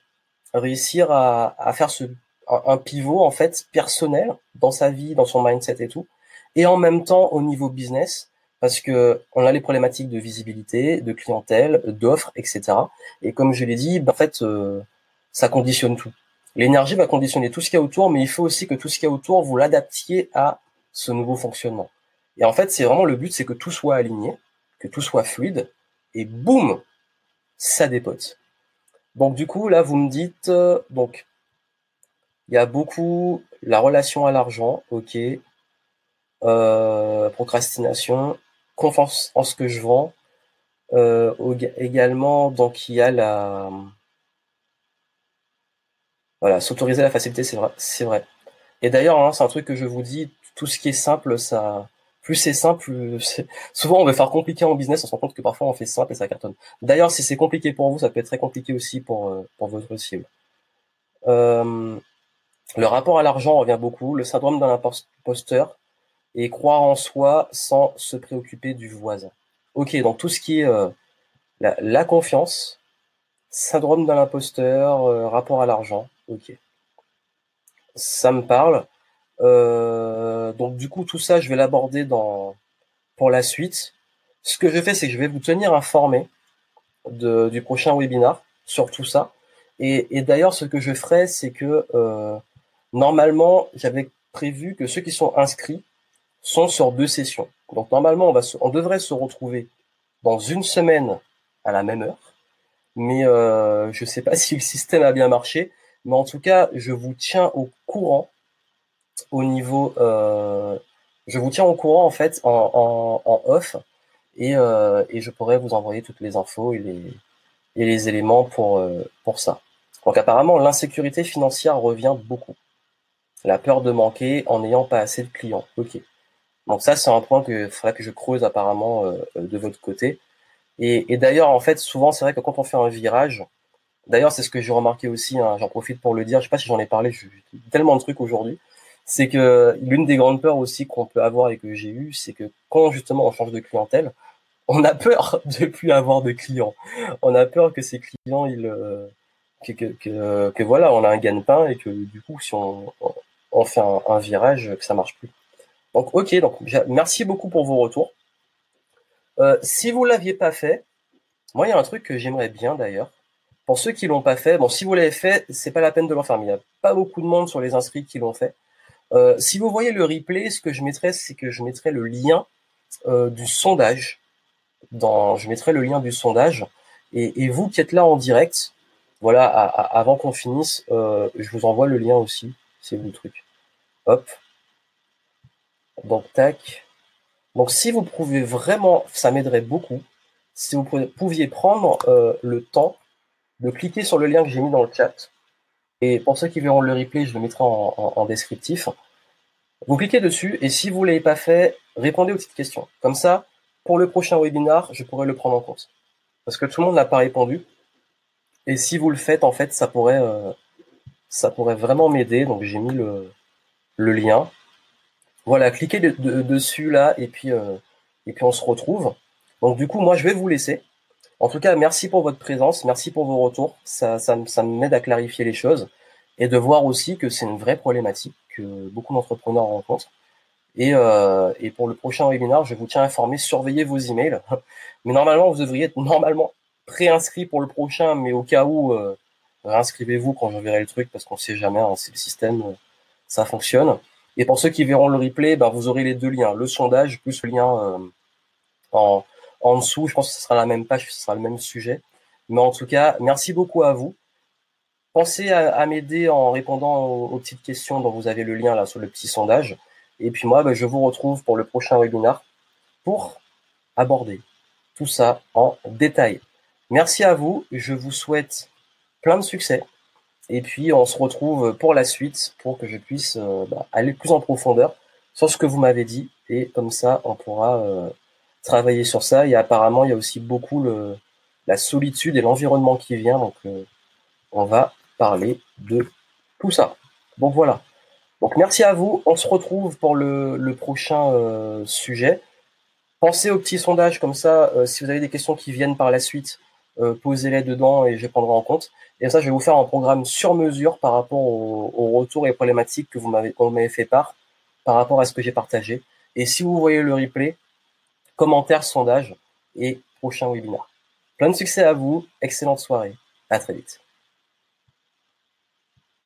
réussir à, à faire ce, un, pivot en fait personnel dans sa vie, dans son mindset et tout, et en même temps au niveau business, parce que on a les problématiques de visibilité, de clientèle, d'offres, etc. Et comme je l'ai dit, ben, en fait, euh, ça conditionne tout. L'énergie va conditionner tout ce qu'il y a autour, mais il faut aussi que tout ce qu'il y a autour, vous l'adaptiez à ce nouveau fonctionnement. Et en fait, c'est vraiment le but, c'est que tout soit aligné, que tout soit fluide, et boum, ça dépote. Donc du coup, là, vous me dites, euh, donc, il y a beaucoup la relation à l'argent, ok, euh, procrastination, confiance en ce que je vends, euh, également, donc il y a la, voilà, s'autoriser la facilité, c'est vrai, c'est vrai. Et d'ailleurs, hein, c'est un truc que je vous dis, tout ce qui est simple, ça, plus c'est simple, souvent on veut faire compliqué en business, on se rend compte que parfois on fait simple et ça cartonne. D'ailleurs, si c'est compliqué pour vous, ça peut être très compliqué aussi pour, euh, pour votre cible. Euh, le rapport à l'argent revient beaucoup, le syndrome d'un imposteur et croire en soi sans se préoccuper du voisin. Ok, donc tout ce qui est euh, la, confiance, syndrome d'un imposteur, rapport à l'argent, ok. Ça me parle. Euh, donc du coup, tout ça, je vais l'aborder dans pour la suite. Ce que je fais, c'est que je vais vous tenir informé de, du prochain webinar sur tout ça. Et, et d'ailleurs, ce que je ferai, c'est que euh, normalement, j'avais prévu que ceux qui sont inscrits sont sur deux sessions. Donc normalement, on, va on devrait se retrouver dans une semaine à la même heure. Mais euh, je ne sais pas si le système a bien marché. Mais en tout cas, je vous tiens au courant au niveau, euh, je vous tiens au courant en fait en, off et, euh, et je pourrais vous envoyer toutes les infos et les, et les éléments pour, pour ça. Donc apparemment, l'insécurité financière revient beaucoup. La peur de manquer en n'ayant pas assez de clients. Ok. Donc ça, c'est un point que faudrait que je creuse apparemment euh, de votre côté. Et, d'ailleurs, en fait, souvent, c'est vrai que quand on fait un virage, d'ailleurs, c'est ce que j'ai remarqué aussi, hein, j'en profite pour le dire, je sais pas si j'en ai parlé, j'ai tellement de trucs aujourd'hui, c'est que l'une des grandes peurs aussi qu'on peut avoir et que j'ai eu, c'est que quand justement on change de clientèle, on a peur de plus avoir de clients. On a peur que ces clients, ils, euh, que, que, que, voilà, on a un gagne-pain et que du coup, si on, on fait un, virage, que ça marche plus. Donc, ok, donc merci beaucoup pour vos retours. Euh, si vous l'aviez pas fait, moi, il y a un truc que j'aimerais bien d'ailleurs. Pour ceux qui l'ont pas fait, bon, si vous l'avez fait, c'est pas la peine de l'en faire. Il n'y a pas beaucoup de monde sur les inscrits qui l'ont fait. Euh, si vous voyez le replay, ce que je mettrai, c'est que je mettrai le lien euh, du sondage. Dans, je mettrai le lien du sondage. Et, vous qui êtes là en direct, voilà, avant qu'on finisse, euh, je vous envoie le lien aussi. C'est le truc. Hop. Donc tac. Donc si vous pouvez vraiment, ça m'aiderait beaucoup. Si vous pouviez prendre euh, le temps de cliquer sur le lien que j'ai mis dans le chat. Et pour ceux qui verront le replay, je le mettrai en, descriptif. Vous cliquez dessus et si vous ne l'avez pas fait, répondez aux petites questions. Comme ça, pour le prochain webinar, je pourrais le prendre en compte. Parce que tout le monde n'a pas répondu. Et si vous le faites, en fait, ça pourrait, euh, ça pourrait vraiment m'aider. Donc j'ai mis le, le, lien. Voilà, cliquez dessus là et puis, euh, et puis on se retrouve. Donc du coup, moi, je vais vous laisser. En tout cas, merci pour votre présence, merci pour vos retours. Ça, ça, m'aide à clarifier les choses. et de voir aussi que c'est une vraie problématique que beaucoup d'entrepreneurs rencontrent. Et, euh, pour le prochain webinaire, je vous tiens informé, surveillez vos emails. Mais normalement, vous devriez être normalement préinscrit pour le prochain, mais au cas où, euh, réinscrivez-vous quand j'enverrai le truc parce qu'on sait jamais, hein, c'est le système, euh, ça fonctionne. Et pour ceux qui verront le replay, ben, vous aurez les deux liens, le sondage plus le lien euh, en, en dessous. Je pense que ce sera la même page, ce sera le même sujet. Mais en tout cas, merci beaucoup à vous. Pensez à, m'aider en répondant aux, petites questions dont vous avez le lien là sur le petit sondage. Et puis moi, ben, je vous retrouve pour le prochain webinaire pour aborder tout ça en détail. Merci à vous. Je vous souhaite plein de succès. Et puis, on se retrouve pour la suite pour que je puisse euh, bah, aller plus en profondeur sur ce que vous m'avez dit. Et comme ça, on pourra euh, travailler sur ça. Et apparemment, il y a aussi beaucoup le, la solitude et l'environnement qui vient. Donc, euh, on va parler de tout ça. Donc voilà. Donc merci à vous. On se retrouve pour le, prochain sujet. Pensez au petit sondage comme ça. si vous avez des questions qui viennent par la suite, posez-les dedans et je prendrai en compte. Et ça, je vais vous faire un programme sur mesure par rapport aux au retours et problématiques que vous m'avez fait part par rapport à ce que j'ai partagé. Et si vous voyez le replay, commentaire, sondage et prochain webinaire. Plein de succès à vous, excellente soirée, à très vite.